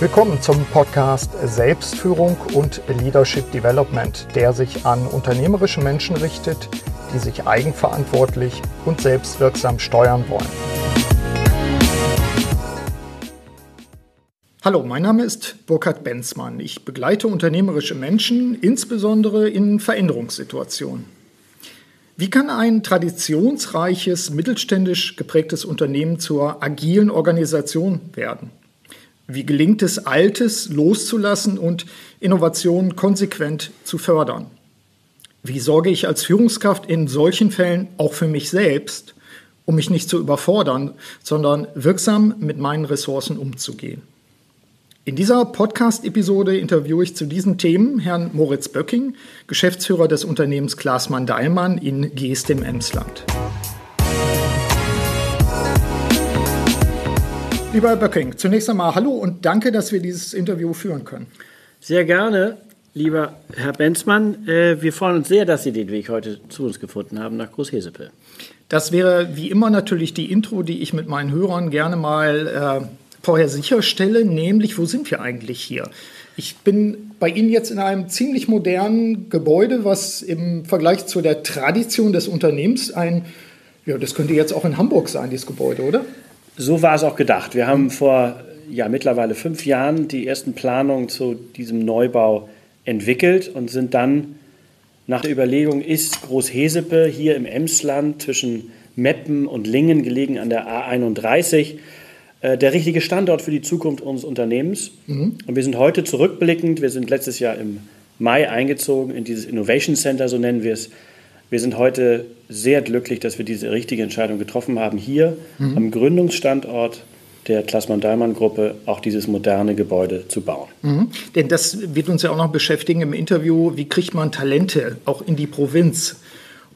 Willkommen zum Podcast Selbstführung und Leadership Development, der sich an unternehmerische Menschen richtet, die sich eigenverantwortlich und selbstwirksam steuern wollen. Hallo, mein Name ist Burkhard Benzmann. Ich begleite unternehmerische Menschen, insbesondere in Veränderungssituationen. Wie kann ein traditionsreiches, mittelständisch geprägtes Unternehmen zur agilen Organisation werden? Wie gelingt es, Altes loszulassen und Innovationen konsequent zu fördern? Wie sorge ich als Führungskraft in solchen Fällen auch für mich selbst, um mich nicht zu überfordern, sondern wirksam mit meinen Ressourcen umzugehen? In dieser Podcast-Episode interviewe ich zu diesen Themen Herrn Moritz Böcking, Geschäftsführer des Unternehmens Glasmann Deilmann in Geest im Emsland. Lieber Herr Böcking, zunächst einmal hallo und danke, dass wir dieses Interview führen können. Sehr gerne, lieber Herr Benzmann. Äh, wir freuen uns sehr, dass Sie den Weg heute zu uns gefunden haben nach Großhesepe. Das wäre wie immer natürlich die Intro, die ich mit meinen Hörern gerne mal äh, vorher sicherstelle, nämlich wo sind wir eigentlich hier? Ich bin bei Ihnen jetzt in einem ziemlich modernen Gebäude, was im Vergleich zu der Tradition des Unternehmens ein, ja, das könnte jetzt auch in Hamburg sein, dieses Gebäude, oder? So war es auch gedacht. Wir haben vor ja, mittlerweile fünf Jahren die ersten Planungen zu diesem Neubau entwickelt und sind dann nach der Überlegung, ist Großhesepe hier im Emsland zwischen Meppen und Lingen gelegen an der A31 äh, der richtige Standort für die Zukunft unseres Unternehmens. Mhm. Und wir sind heute zurückblickend, wir sind letztes Jahr im Mai eingezogen in dieses Innovation Center, so nennen wir es. Wir sind heute sehr glücklich, dass wir diese richtige Entscheidung getroffen haben, hier mhm. am Gründungsstandort der Klassmann-Dallmann-Gruppe auch dieses moderne Gebäude zu bauen. Mhm. Denn das wird uns ja auch noch beschäftigen im Interview. Wie kriegt man Talente auch in die Provinz?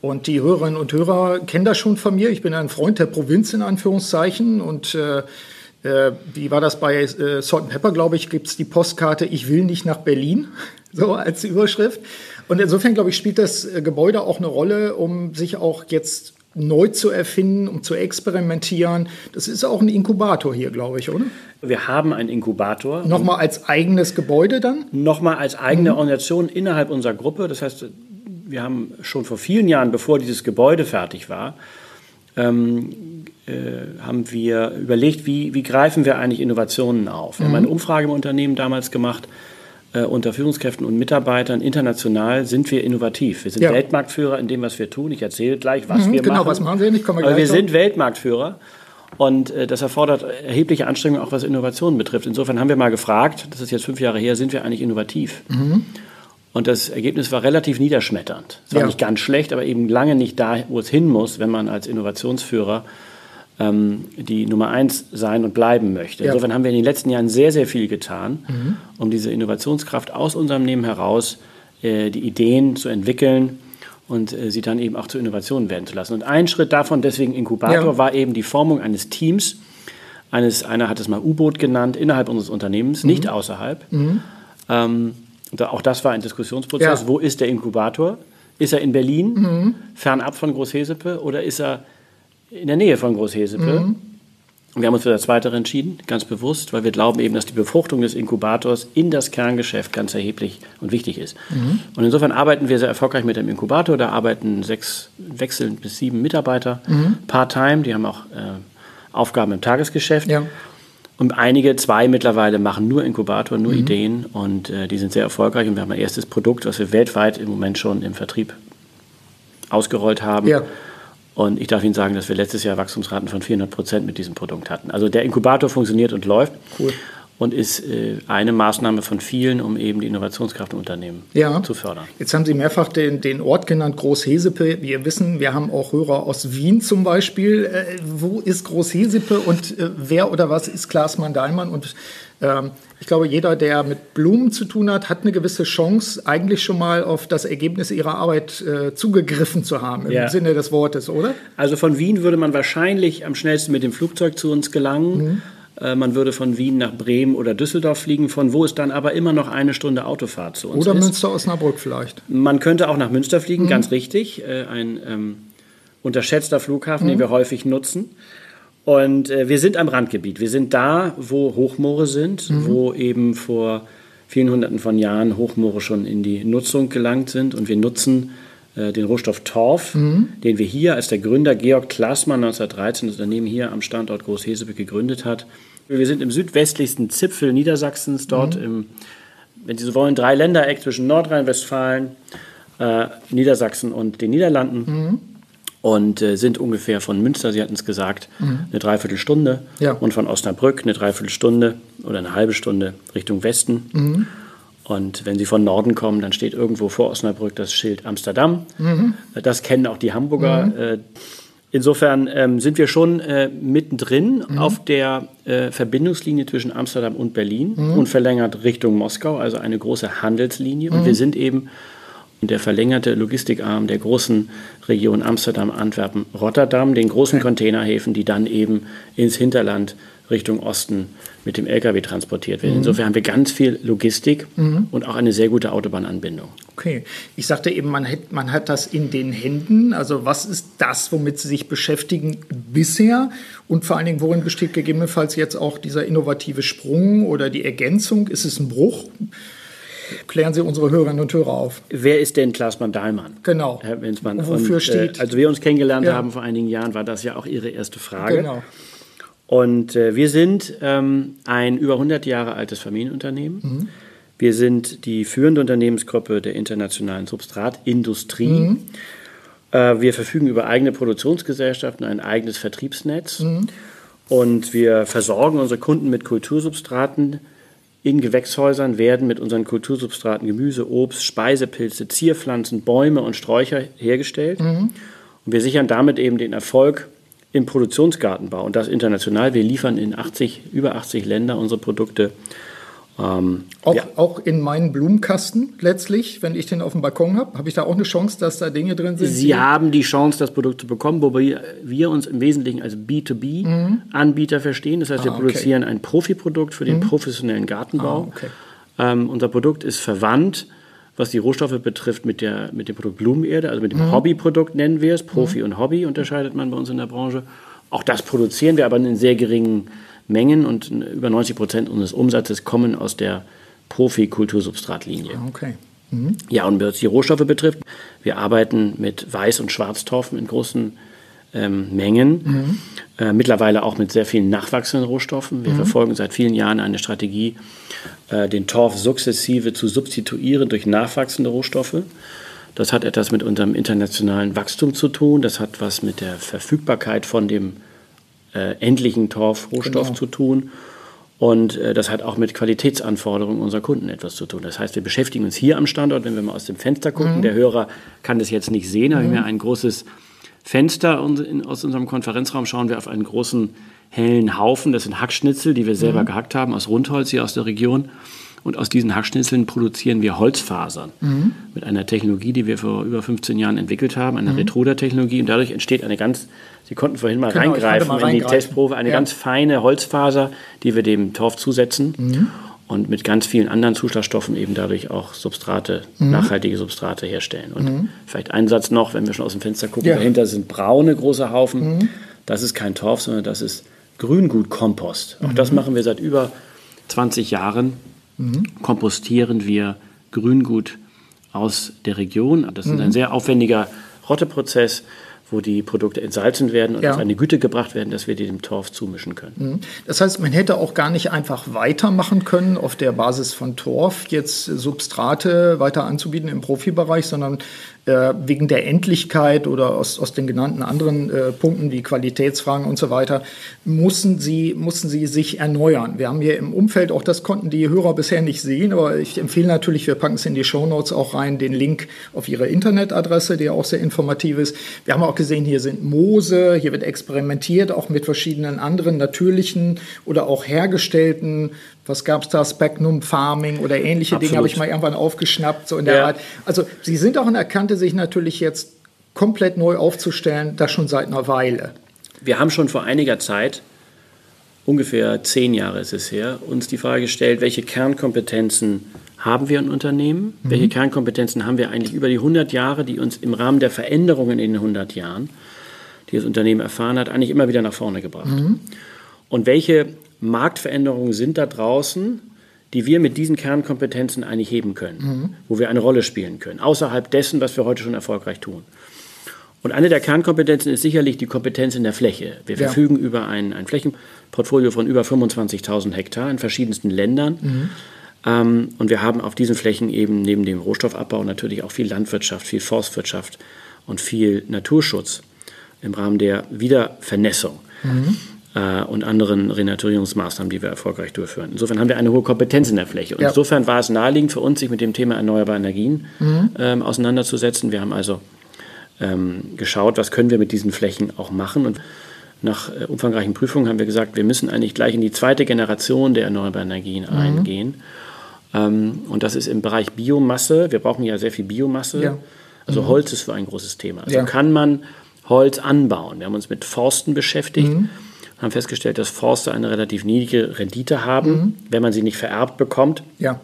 Und die Hörerinnen und Hörer kennen das schon von mir. Ich bin ein Freund der Provinz in Anführungszeichen und äh, äh, wie war das bei äh, Salt Pepper, glaube ich, gibt es die Postkarte Ich will nicht nach Berlin, so als Überschrift. Und insofern, glaube ich, spielt das äh, Gebäude auch eine Rolle, um sich auch jetzt neu zu erfinden, um zu experimentieren. Das ist auch ein Inkubator hier, glaube ich, oder? Wir haben einen Inkubator. Nochmal als eigenes Gebäude dann? Nochmal als eigene mhm. Organisation innerhalb unserer Gruppe. Das heißt, wir haben schon vor vielen Jahren, bevor dieses Gebäude fertig war, ähm, äh, haben wir überlegt, wie, wie greifen wir eigentlich Innovationen auf. Wir mhm. haben eine Umfrage im Unternehmen damals gemacht, äh, unter Führungskräften und Mitarbeitern international sind wir innovativ. Wir sind ja. Weltmarktführer in dem, was wir tun. Ich erzähle gleich, was mhm, wir genau, machen. Genau, was machen Sie nicht? Kommen wir Aber wir drauf. sind Weltmarktführer. Und äh, das erfordert erhebliche Anstrengungen, auch was Innovationen betrifft. Insofern haben wir mal gefragt, das ist jetzt fünf Jahre her, sind wir eigentlich innovativ? Mhm. Und das Ergebnis war relativ niederschmetternd. Es war ja. nicht ganz schlecht, aber eben lange nicht da, wo es hin muss, wenn man als Innovationsführer ähm, die Nummer eins sein und bleiben möchte. Ja. Insofern haben wir in den letzten Jahren sehr, sehr viel getan, mhm. um diese Innovationskraft aus unserem Nehmen heraus, äh, die Ideen zu entwickeln und äh, sie dann eben auch zu Innovationen werden zu lassen. Und ein Schritt davon, deswegen Inkubator, ja. war eben die Formung eines Teams, eines, einer hat es mal U-Boot genannt, innerhalb unseres Unternehmens, mhm. nicht außerhalb. Mhm. Ähm, auch das war ein Diskussionsprozess. Ja. Wo ist der Inkubator? Ist er in Berlin, mhm. fernab von Großhesepe, oder ist er in der Nähe von Großhesepe? Mhm. Wir haben uns für das Zweite entschieden, ganz bewusst, weil wir glauben eben, dass die Befruchtung des Inkubators in das Kerngeschäft ganz erheblich und wichtig ist. Mhm. Und insofern arbeiten wir sehr erfolgreich mit dem Inkubator. Da arbeiten sechs wechselnd bis sieben Mitarbeiter mhm. part-time. Die haben auch äh, Aufgaben im Tagesgeschäft. Ja. Und einige, zwei mittlerweile, machen nur Inkubator, nur mhm. Ideen und äh, die sind sehr erfolgreich. Und wir haben ein erstes Produkt, was wir weltweit im Moment schon im Vertrieb ausgerollt haben. Ja. Und ich darf Ihnen sagen, dass wir letztes Jahr Wachstumsraten von 400 Prozent mit diesem Produkt hatten. Also der Inkubator funktioniert und läuft. Cool und ist äh, eine Maßnahme von vielen, um eben die Innovationskraft im Unternehmen ja. zu fördern. Jetzt haben Sie mehrfach den, den Ort genannt, Großhesepe. Wir wissen, wir haben auch Hörer aus Wien zum Beispiel. Äh, wo ist Großhesepe und äh, wer oder was ist Klaas-Mann Dahlmann? Und ich glaube, jeder, der mit Blumen zu tun hat, hat eine gewisse Chance, eigentlich schon mal auf das Ergebnis ihrer Arbeit äh, zugegriffen zu haben, im ja. Sinne des Wortes, oder? Also von Wien würde man wahrscheinlich am schnellsten mit dem Flugzeug zu uns gelangen. Mhm. Äh, man würde von Wien nach Bremen oder Düsseldorf fliegen, von wo es dann aber immer noch eine Stunde Autofahrt zu uns oder ist. Oder Münster Osnabrück vielleicht. Man könnte auch nach Münster fliegen, mhm. ganz richtig. Äh, ein ähm, unterschätzter Flughafen, mhm. den wir häufig nutzen. Und äh, wir sind am Randgebiet. Wir sind da, wo Hochmoore sind, mhm. wo eben vor vielen hunderten von Jahren Hochmoore schon in die Nutzung gelangt sind. Und wir nutzen äh, den Rohstoff Torf, mhm. den wir hier als der Gründer Georg Klaßmann 1913 das Unternehmen hier am Standort Großhesebeck gegründet hat. Wir sind im südwestlichsten Zipfel Niedersachsens, dort mhm. im, wenn Sie so wollen, Dreiländereck zwischen Nordrhein-Westfalen, äh, Niedersachsen und den Niederlanden. Mhm und äh, sind ungefähr von Münster, Sie hatten es gesagt, mhm. eine Dreiviertelstunde ja. und von Osnabrück eine Dreiviertelstunde oder eine halbe Stunde Richtung Westen. Mhm. Und wenn Sie von Norden kommen, dann steht irgendwo vor Osnabrück das Schild Amsterdam. Mhm. Das kennen auch die Hamburger. Mhm. Äh, insofern ähm, sind wir schon äh, mittendrin mhm. auf der äh, Verbindungslinie zwischen Amsterdam und Berlin mhm. und verlängert Richtung Moskau, also eine große Handelslinie. Und wir sind eben der verlängerte Logistikarm der großen Region Amsterdam, Antwerpen, Rotterdam, den großen Containerhäfen, die dann eben ins Hinterland Richtung Osten mit dem Lkw transportiert werden. Mhm. Insofern haben wir ganz viel Logistik mhm. und auch eine sehr gute Autobahnanbindung. Okay, ich sagte eben, man hat, man hat das in den Händen. Also was ist das, womit Sie sich beschäftigen bisher? Und vor allen Dingen, worin besteht gegebenenfalls jetzt auch dieser innovative Sprung oder die Ergänzung? Ist es ein Bruch? Klären Sie unsere Hörerinnen und Hörer auf. Wer ist denn Klaas-Mann Dahlmann? Genau. Herr Winsmann. Und wofür und, äh, steht? Äh, als wir uns kennengelernt ja. haben vor einigen Jahren, war das ja auch Ihre erste Frage. Genau. Und äh, wir sind ähm, ein über 100 Jahre altes Familienunternehmen. Mhm. Wir sind die führende Unternehmensgruppe der internationalen Substratindustrie. Mhm. Äh, wir verfügen über eigene Produktionsgesellschaften, ein eigenes Vertriebsnetz. Mhm. Und wir versorgen unsere Kunden mit Kultursubstraten, in Gewächshäusern werden mit unseren Kultursubstraten Gemüse, Obst, Speisepilze, Zierpflanzen, Bäume und Sträucher hergestellt. Mhm. Und wir sichern damit eben den Erfolg im Produktionsgartenbau und das international. Wir liefern in 80, über 80 Länder unsere Produkte ähm, auch, ja. auch, in meinen Blumenkasten letztlich, wenn ich den auf dem Balkon habe, habe ich da auch eine Chance, dass da Dinge drin sind? Sie haben die Chance, das Produkt zu bekommen, wobei wir uns im Wesentlichen als B2B-Anbieter mhm. verstehen. Das heißt, ah, wir produzieren okay. ein Profiprodukt für den mhm. professionellen Gartenbau. Ah, okay. ähm, unser Produkt ist verwandt, was die Rohstoffe betrifft, mit, der, mit dem Produkt Blumenerde, also mit dem mhm. Hobbyprodukt nennen wir es. Profi mhm. und Hobby unterscheidet man bei uns in der Branche. Auch das produzieren wir aber in sehr geringen Mengen und über 90 Prozent unseres Umsatzes kommen aus der Profi-Kultursubstratlinie. Okay. Mhm. Ja, und was die Rohstoffe betrifft, wir arbeiten mit Weiß- und Schwarztorfen in großen ähm, Mengen, mhm. äh, mittlerweile auch mit sehr vielen nachwachsenden Rohstoffen. Wir mhm. verfolgen seit vielen Jahren eine Strategie, äh, den Torf sukzessive zu substituieren durch nachwachsende Rohstoffe. Das hat etwas mit unserem internationalen Wachstum zu tun. Das hat was mit der Verfügbarkeit von dem äh, endlichen Torfrohstoff genau. zu tun. Und äh, das hat auch mit Qualitätsanforderungen unserer Kunden etwas zu tun. Das heißt, wir beschäftigen uns hier am Standort, wenn wir mal aus dem Fenster gucken. Mhm. Der Hörer kann das jetzt nicht sehen, aber mhm. wir haben ein großes Fenster und in, aus unserem Konferenzraum schauen wir auf einen großen hellen Haufen. Das sind Hackschnitzel, die wir selber mhm. gehackt haben aus Rundholz hier aus der Region. Und aus diesen Hackschnitzeln produzieren wir Holzfasern mhm. mit einer Technologie, die wir vor über 15 Jahren entwickelt haben, einer mhm. Retruder-Technologie. Und dadurch entsteht eine ganz, Sie konnten vorhin mal genau, reingreifen mal in reingreifen. die Testprobe, eine ja. ganz feine Holzfaser, die wir dem Torf zusetzen. Mhm. Und mit ganz vielen anderen Zuschlagstoffen eben dadurch auch Substrate, mhm. nachhaltige Substrate herstellen. Und mhm. vielleicht ein Satz noch, wenn wir schon aus dem Fenster gucken, ja. dahinter sind braune große Haufen. Mhm. Das ist kein Torf, sondern das ist Grüngutkompost. Auch das machen wir seit über 20 Jahren mhm. kompostieren wir Grüngut aus der Region. Das ist mhm. ein sehr aufwendiger Rotteprozess wo die Produkte entsalzen werden und ja. auf eine Güte gebracht werden, dass wir die dem Torf zumischen können. Mhm. Das heißt, man hätte auch gar nicht einfach weitermachen können, auf der Basis von Torf jetzt Substrate weiter anzubieten im Profibereich, sondern äh, wegen der Endlichkeit oder aus, aus den genannten anderen äh, Punkten wie Qualitätsfragen und so weiter, mussten sie, mussten sie sich erneuern. Wir haben hier im Umfeld, auch das konnten die Hörer bisher nicht sehen, aber ich empfehle natürlich, wir packen es in die Show Notes auch rein, den Link auf ihre Internetadresse, die auch sehr informativ ist. Wir haben auch gesehen, hier sind Moose, hier wird experimentiert, auch mit verschiedenen anderen natürlichen oder auch hergestellten was gab es da, Specnum Farming oder ähnliche Absolut. Dinge habe ich mal irgendwann aufgeschnappt, so in der ja. Art. Also Sie sind auch in der Kante, sich natürlich jetzt komplett neu aufzustellen, das schon seit einer Weile. Wir haben schon vor einiger Zeit, ungefähr zehn Jahre ist es her, uns die Frage gestellt, welche Kernkompetenzen haben wir in Unternehmen? Mhm. Welche Kernkompetenzen haben wir eigentlich über die 100 Jahre, die uns im Rahmen der Veränderungen in den 100 Jahren die das Unternehmen erfahren hat, eigentlich immer wieder nach vorne gebracht. Mhm. Und welche Marktveränderungen sind da draußen, die wir mit diesen Kernkompetenzen eigentlich heben können, mhm. wo wir eine Rolle spielen können, außerhalb dessen, was wir heute schon erfolgreich tun. Und eine der Kernkompetenzen ist sicherlich die Kompetenz in der Fläche. Wir ja. verfügen über ein, ein Flächenportfolio von über 25.000 Hektar in verschiedensten Ländern. Mhm. Ähm, und wir haben auf diesen Flächen eben neben dem Rohstoffabbau natürlich auch viel Landwirtschaft, viel Forstwirtschaft und viel Naturschutz im Rahmen der Wiedervernässung. Mhm und anderen Renaturierungsmaßnahmen, die wir erfolgreich durchführen. Insofern haben wir eine hohe Kompetenz in der Fläche. Und ja. insofern war es naheliegend für uns, sich mit dem Thema erneuerbare Energien mhm. ähm, auseinanderzusetzen. Wir haben also ähm, geschaut, was können wir mit diesen Flächen auch machen. Und nach äh, umfangreichen Prüfungen haben wir gesagt, wir müssen eigentlich gleich in die zweite Generation der erneuerbaren Energien mhm. eingehen. Ähm, und das ist im Bereich Biomasse. Wir brauchen ja sehr viel Biomasse. Ja. Also mhm. Holz ist für ein großes Thema. Also ja. kann man Holz anbauen. Wir haben uns mit Forsten beschäftigt. Haben festgestellt, dass Forster eine relativ niedrige Rendite haben, mhm. wenn man sie nicht vererbt bekommt. Ja.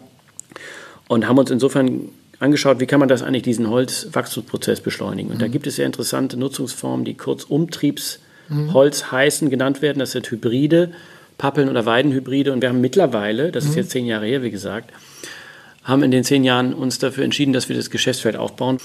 Und haben uns insofern angeschaut, wie kann man das eigentlich, diesen Holzwachstumsprozess beschleunigen. Und mhm. da gibt es sehr interessante Nutzungsformen, die kurz Umtriebsholz mhm. heißen, genannt werden. Das sind Hybride, Pappeln- oder Weidenhybride. Und wir haben mittlerweile, das ist mhm. jetzt zehn Jahre her, wie gesagt, haben in den zehn Jahren uns dafür entschieden, dass wir das Geschäftsfeld aufbauen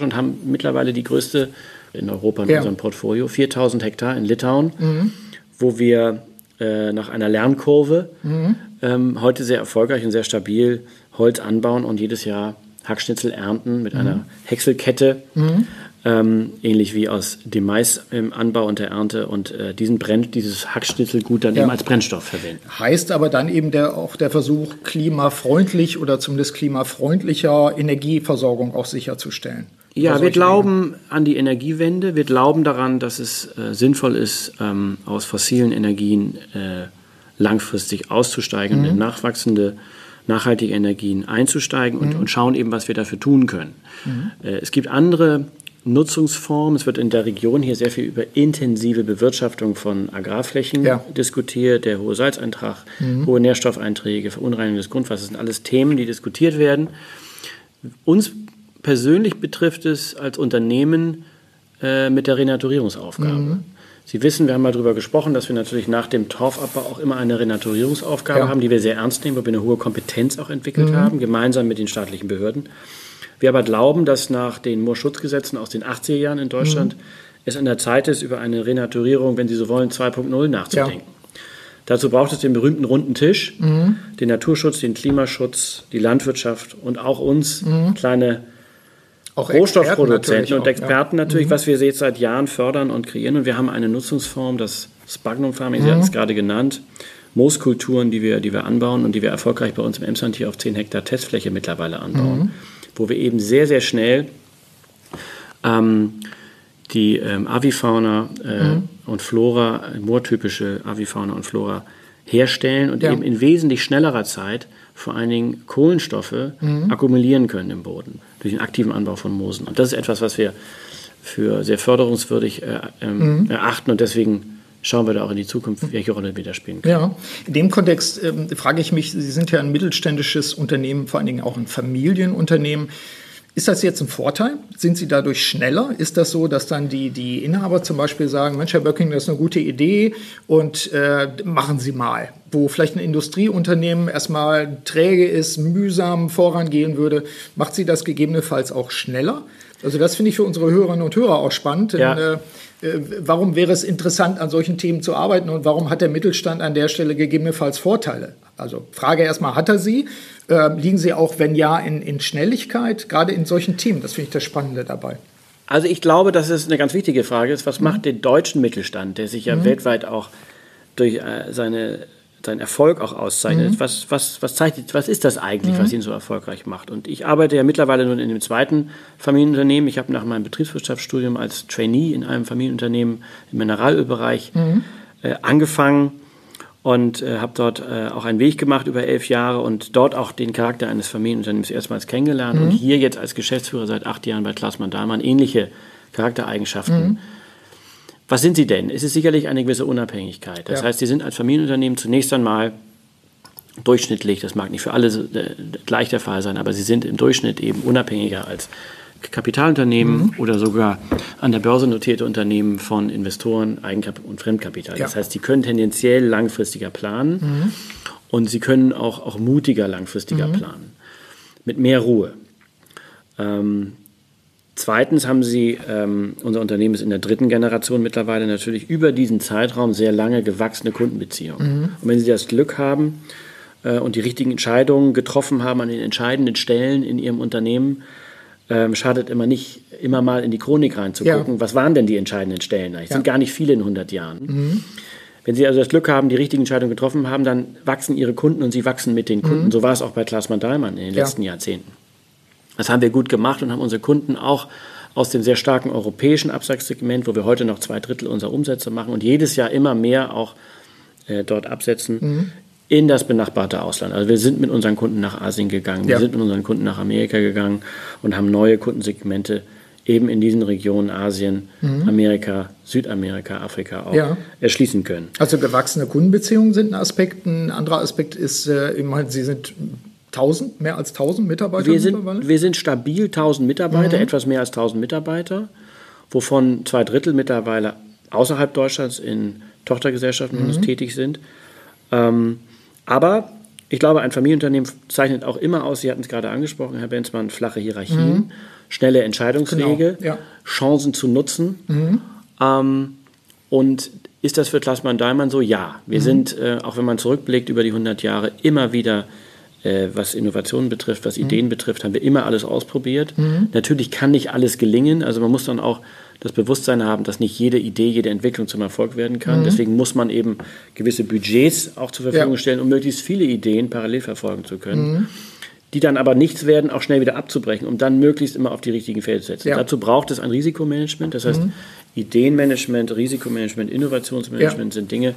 und haben mittlerweile die größte in Europa in ja. unserem Portfolio, 4000 Hektar in Litauen. Mhm wo wir äh, nach einer Lernkurve mhm. ähm, heute sehr erfolgreich und sehr stabil Holz anbauen und jedes Jahr Hackschnitzel ernten mit mhm. einer Häckselkette, mhm. ähm, ähnlich wie aus dem Mais im Anbau und der Ernte und äh, diesen Brenn, dieses Hackschnitzelgut dann ja. eben als Brennstoff verwenden. Heißt aber dann eben der, auch der Versuch, klimafreundlich oder zumindest klimafreundlicher Energieversorgung auch sicherzustellen. Ja, wir glauben an die Energiewende. Wir glauben daran, dass es äh, sinnvoll ist, ähm, aus fossilen Energien äh, langfristig auszusteigen mhm. und in nachwachsende, nachhaltige Energien einzusteigen und, mhm. und schauen eben, was wir dafür tun können. Mhm. Äh, es gibt andere Nutzungsformen. Es wird in der Region hier sehr viel über intensive Bewirtschaftung von Agrarflächen ja. diskutiert. Der hohe Salzeintrag, mhm. hohe Nährstoffeinträge, Verunreinigung des Grundwassers sind alles Themen, die diskutiert werden. Uns persönlich betrifft es als Unternehmen äh, mit der Renaturierungsaufgabe. Mhm. Sie wissen, wir haben mal darüber gesprochen, dass wir natürlich nach dem Torfabbau auch immer eine Renaturierungsaufgabe ja. haben, die wir sehr ernst nehmen, wo wir eine hohe Kompetenz auch entwickelt mhm. haben, gemeinsam mit den staatlichen Behörden. Wir aber glauben, dass nach den Moorschutzgesetzen aus den 80er Jahren in Deutschland mhm. es an der Zeit ist, über eine Renaturierung, wenn Sie so wollen, 2.0 nachzudenken. Ja. Dazu braucht es den berühmten runden Tisch, mhm. den Naturschutz, den Klimaschutz, die Landwirtschaft und auch uns mhm. kleine auch Rohstoffproduzenten und Experten ja. natürlich, mhm. was wir jetzt seit Jahren fördern und kreieren. Und wir haben eine Nutzungsform, das Spagnum Farming, mhm. Sie hatten es gerade genannt, Mooskulturen, die wir, die wir anbauen und die wir erfolgreich bei uns im Emsland hier auf 10 Hektar Testfläche mittlerweile anbauen, mhm. wo wir eben sehr, sehr schnell ähm, die ähm, Avifauna äh, mhm. und Flora, moortypische Avifauna und Flora herstellen und ja. eben in wesentlich schnellerer Zeit vor allen Dingen Kohlenstoffe mhm. akkumulieren können im Boden durch den aktiven Anbau von Moosen. Und das ist etwas, was wir für sehr förderungswürdig äh, ähm, mhm. erachten und deswegen schauen wir da auch in die Zukunft, welche Rolle wir da spielen können. Ja, in dem Kontext ähm, frage ich mich, Sie sind ja ein mittelständisches Unternehmen, vor allen Dingen auch ein Familienunternehmen. Ist das jetzt ein Vorteil? Sind Sie dadurch schneller? Ist das so, dass dann die, die Inhaber zum Beispiel sagen, Mensch, Herr Böcking, das ist eine gute Idee und äh, machen Sie mal. Wo vielleicht ein Industrieunternehmen erstmal träge ist, mühsam vorangehen würde, macht Sie das gegebenenfalls auch schneller? Also das finde ich für unsere Hörerinnen und Hörer auch spannend. Ja. Denn, äh, äh, warum wäre es interessant, an solchen Themen zu arbeiten und warum hat der Mittelstand an der Stelle gegebenenfalls Vorteile? Also Frage erstmal, hat er sie? Äh, liegen sie auch, wenn ja, in, in Schnelligkeit, gerade in solchen Themen? Das finde ich das Spannende dabei. Also ich glaube, dass es eine ganz wichtige Frage ist. Was mhm. macht den deutschen Mittelstand, der sich ja mhm. weltweit auch durch äh, seine, seinen Erfolg auch auszeichnet? Mhm. Was, was, was, zeichnet, was ist das eigentlich, was mhm. ihn so erfolgreich macht? Und ich arbeite ja mittlerweile nun in dem zweiten Familienunternehmen. Ich habe nach meinem Betriebswirtschaftsstudium als Trainee in einem Familienunternehmen im Mineralölbereich mhm. äh, angefangen und äh, habe dort äh, auch einen Weg gemacht über elf Jahre und dort auch den Charakter eines Familienunternehmens erstmals kennengelernt mhm. und hier jetzt als Geschäftsführer seit acht Jahren bei Klaasmann Dahlmann ähnliche Charaktereigenschaften. Was sind sie denn? Es ist sicherlich eine gewisse Unabhängigkeit. Das ja. heißt, sie sind als Familienunternehmen zunächst einmal durchschnittlich, das mag nicht für alle äh, gleich der Fall sein, aber sie sind im Durchschnitt eben unabhängiger als Kapitalunternehmen mhm. oder sogar an der Börse notierte Unternehmen von Investoren, Eigenkapital und Fremdkapital. Ja. Das heißt, sie können tendenziell langfristiger planen mhm. und sie können auch, auch mutiger langfristiger mhm. planen. Mit mehr Ruhe. Ähm, Zweitens haben Sie, ähm, unser Unternehmen ist in der dritten Generation mittlerweile natürlich über diesen Zeitraum sehr lange gewachsene Kundenbeziehungen. Mhm. Und wenn Sie das Glück haben äh, und die richtigen Entscheidungen getroffen haben an den entscheidenden Stellen in Ihrem Unternehmen, ähm, schadet immer nicht, immer mal in die Chronik reinzugucken, ja. was waren denn die entscheidenden Stellen Es ja. sind gar nicht viele in 100 Jahren. Mhm. Wenn Sie also das Glück haben, die richtigen Entscheidungen getroffen haben, dann wachsen Ihre Kunden und Sie wachsen mit den Kunden. Mhm. So war es auch bei Klaas Dallmann in den ja. letzten Jahrzehnten. Das haben wir gut gemacht und haben unsere Kunden auch aus dem sehr starken europäischen Absatzsegment, wo wir heute noch zwei Drittel unserer Umsätze machen und jedes Jahr immer mehr auch äh, dort absetzen, mhm. in das benachbarte Ausland. Also wir sind mit unseren Kunden nach Asien gegangen, wir sind mit unseren Kunden nach Amerika gegangen und haben neue Kundensegmente eben in diesen Regionen Asien, mhm. Amerika, Südamerika, Afrika auch ja. erschließen können. Also gewachsene Kundenbeziehungen sind ein Aspekt. Ein anderer Aspekt ist, äh, ich meine, Sie sind 1000, mehr als 1000 Mitarbeiter wir sind, Wir sind stabil 1000 Mitarbeiter, mhm. etwas mehr als 1000 Mitarbeiter, wovon zwei Drittel mittlerweile außerhalb Deutschlands in Tochtergesellschaften mhm. tätig sind. Ähm, aber ich glaube, ein Familienunternehmen zeichnet auch immer aus, Sie hatten es gerade angesprochen, Herr Benzmann, flache Hierarchien, mhm. schnelle Entscheidungswege, genau, ja. Chancen zu nutzen. Mhm. Ähm, und ist das für Klassmann Dahlmann so? Ja. Wir mhm. sind, äh, auch wenn man zurückblickt über die 100 Jahre, immer wieder äh, was Innovationen betrifft, was mhm. Ideen betrifft, haben wir immer alles ausprobiert. Mhm. Natürlich kann nicht alles gelingen. Also man muss dann auch das Bewusstsein haben, dass nicht jede Idee, jede Entwicklung zum Erfolg werden kann. Mhm. Deswegen muss man eben gewisse Budgets auch zur Verfügung ja. stellen, um möglichst viele Ideen parallel verfolgen zu können. Mhm. Die dann aber nichts werden, auch schnell wieder abzubrechen, um dann möglichst immer auf die richtigen Felder zu setzen. Ja. Dazu braucht es ein Risikomanagement. Das heißt, mhm. Ideenmanagement, Risikomanagement, Innovationsmanagement ja. sind Dinge,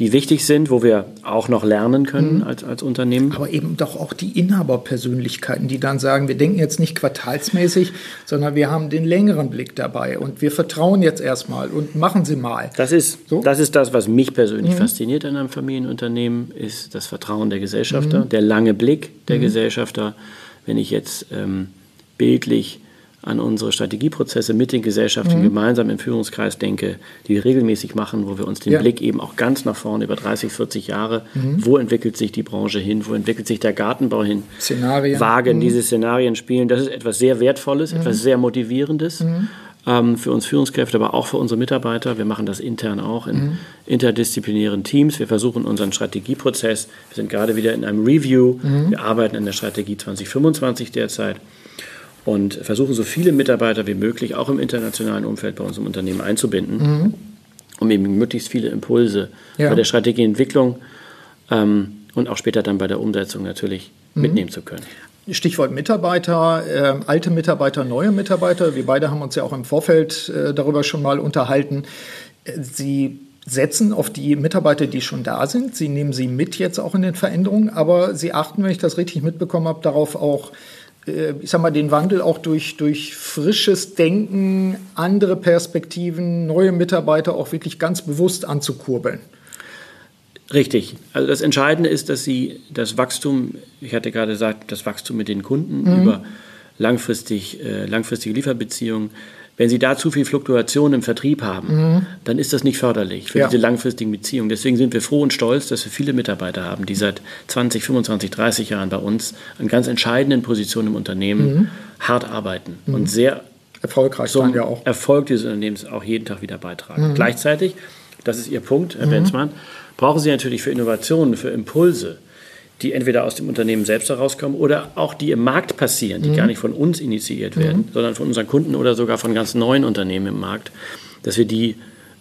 die wichtig sind, wo wir auch noch lernen können mhm. als, als Unternehmen. Aber eben doch auch die Inhaberpersönlichkeiten, die dann sagen, wir denken jetzt nicht quartalsmäßig, sondern wir haben den längeren Blick dabei und wir vertrauen jetzt erstmal und machen Sie mal. Das ist, so? das, ist das, was mich persönlich mhm. fasziniert an einem Familienunternehmen, ist das Vertrauen der Gesellschafter, mhm. der lange Blick der mhm. Gesellschafter. Wenn ich jetzt ähm, bildlich an unsere Strategieprozesse mit den Gesellschaften mhm. gemeinsam im Führungskreis denke, die wir regelmäßig machen, wo wir uns den ja. Blick eben auch ganz nach vorne über 30, 40 Jahre, mhm. wo entwickelt sich die Branche hin, wo entwickelt sich der Gartenbau hin, Szenarien. wagen, mhm. diese Szenarien spielen. Das ist etwas sehr Wertvolles, mhm. etwas sehr Motivierendes mhm. ähm, für uns Führungskräfte, aber auch für unsere Mitarbeiter. Wir machen das intern auch in mhm. interdisziplinären Teams. Wir versuchen unseren Strategieprozess, wir sind gerade wieder in einem Review, wir arbeiten an der Strategie 2025 derzeit und versuchen so viele Mitarbeiter wie möglich auch im internationalen Umfeld bei unserem Unternehmen einzubinden, mhm. um eben möglichst viele Impulse ja. bei der Strategieentwicklung ähm, und auch später dann bei der Umsetzung natürlich mhm. mitnehmen zu können. Stichwort Mitarbeiter, äh, alte Mitarbeiter, neue Mitarbeiter. Wir beide haben uns ja auch im Vorfeld äh, darüber schon mal unterhalten. Sie setzen auf die Mitarbeiter, die schon da sind. Sie nehmen sie mit jetzt auch in den Veränderungen, aber Sie achten, wenn ich das richtig mitbekommen habe, darauf auch, ich sag mal, den Wandel auch durch, durch frisches Denken, andere Perspektiven, neue Mitarbeiter auch wirklich ganz bewusst anzukurbeln. Richtig. Also das Entscheidende ist, dass Sie das Wachstum, ich hatte gerade gesagt, das Wachstum mit den Kunden mhm. über langfristig, äh, langfristige Lieferbeziehungen, wenn Sie da zu viel Fluktuation im Vertrieb haben, mhm. dann ist das nicht förderlich für ja. diese langfristigen Beziehungen. Deswegen sind wir froh und stolz, dass wir viele Mitarbeiter haben, die seit 20, 25, 30 Jahren bei uns an ganz entscheidenden Positionen im Unternehmen mhm. hart arbeiten mhm. und sehr erfolgreich zum ja auch. Erfolg dieses Unternehmens auch jeden Tag wieder beitragen. Mhm. Gleichzeitig, das ist Ihr Punkt, Herr mhm. Benzmann, brauchen Sie natürlich für Innovationen, für Impulse, die entweder aus dem Unternehmen selbst herauskommen oder auch die im Markt passieren, die mhm. gar nicht von uns initiiert werden, mhm. sondern von unseren Kunden oder sogar von ganz neuen Unternehmen im Markt, dass wir die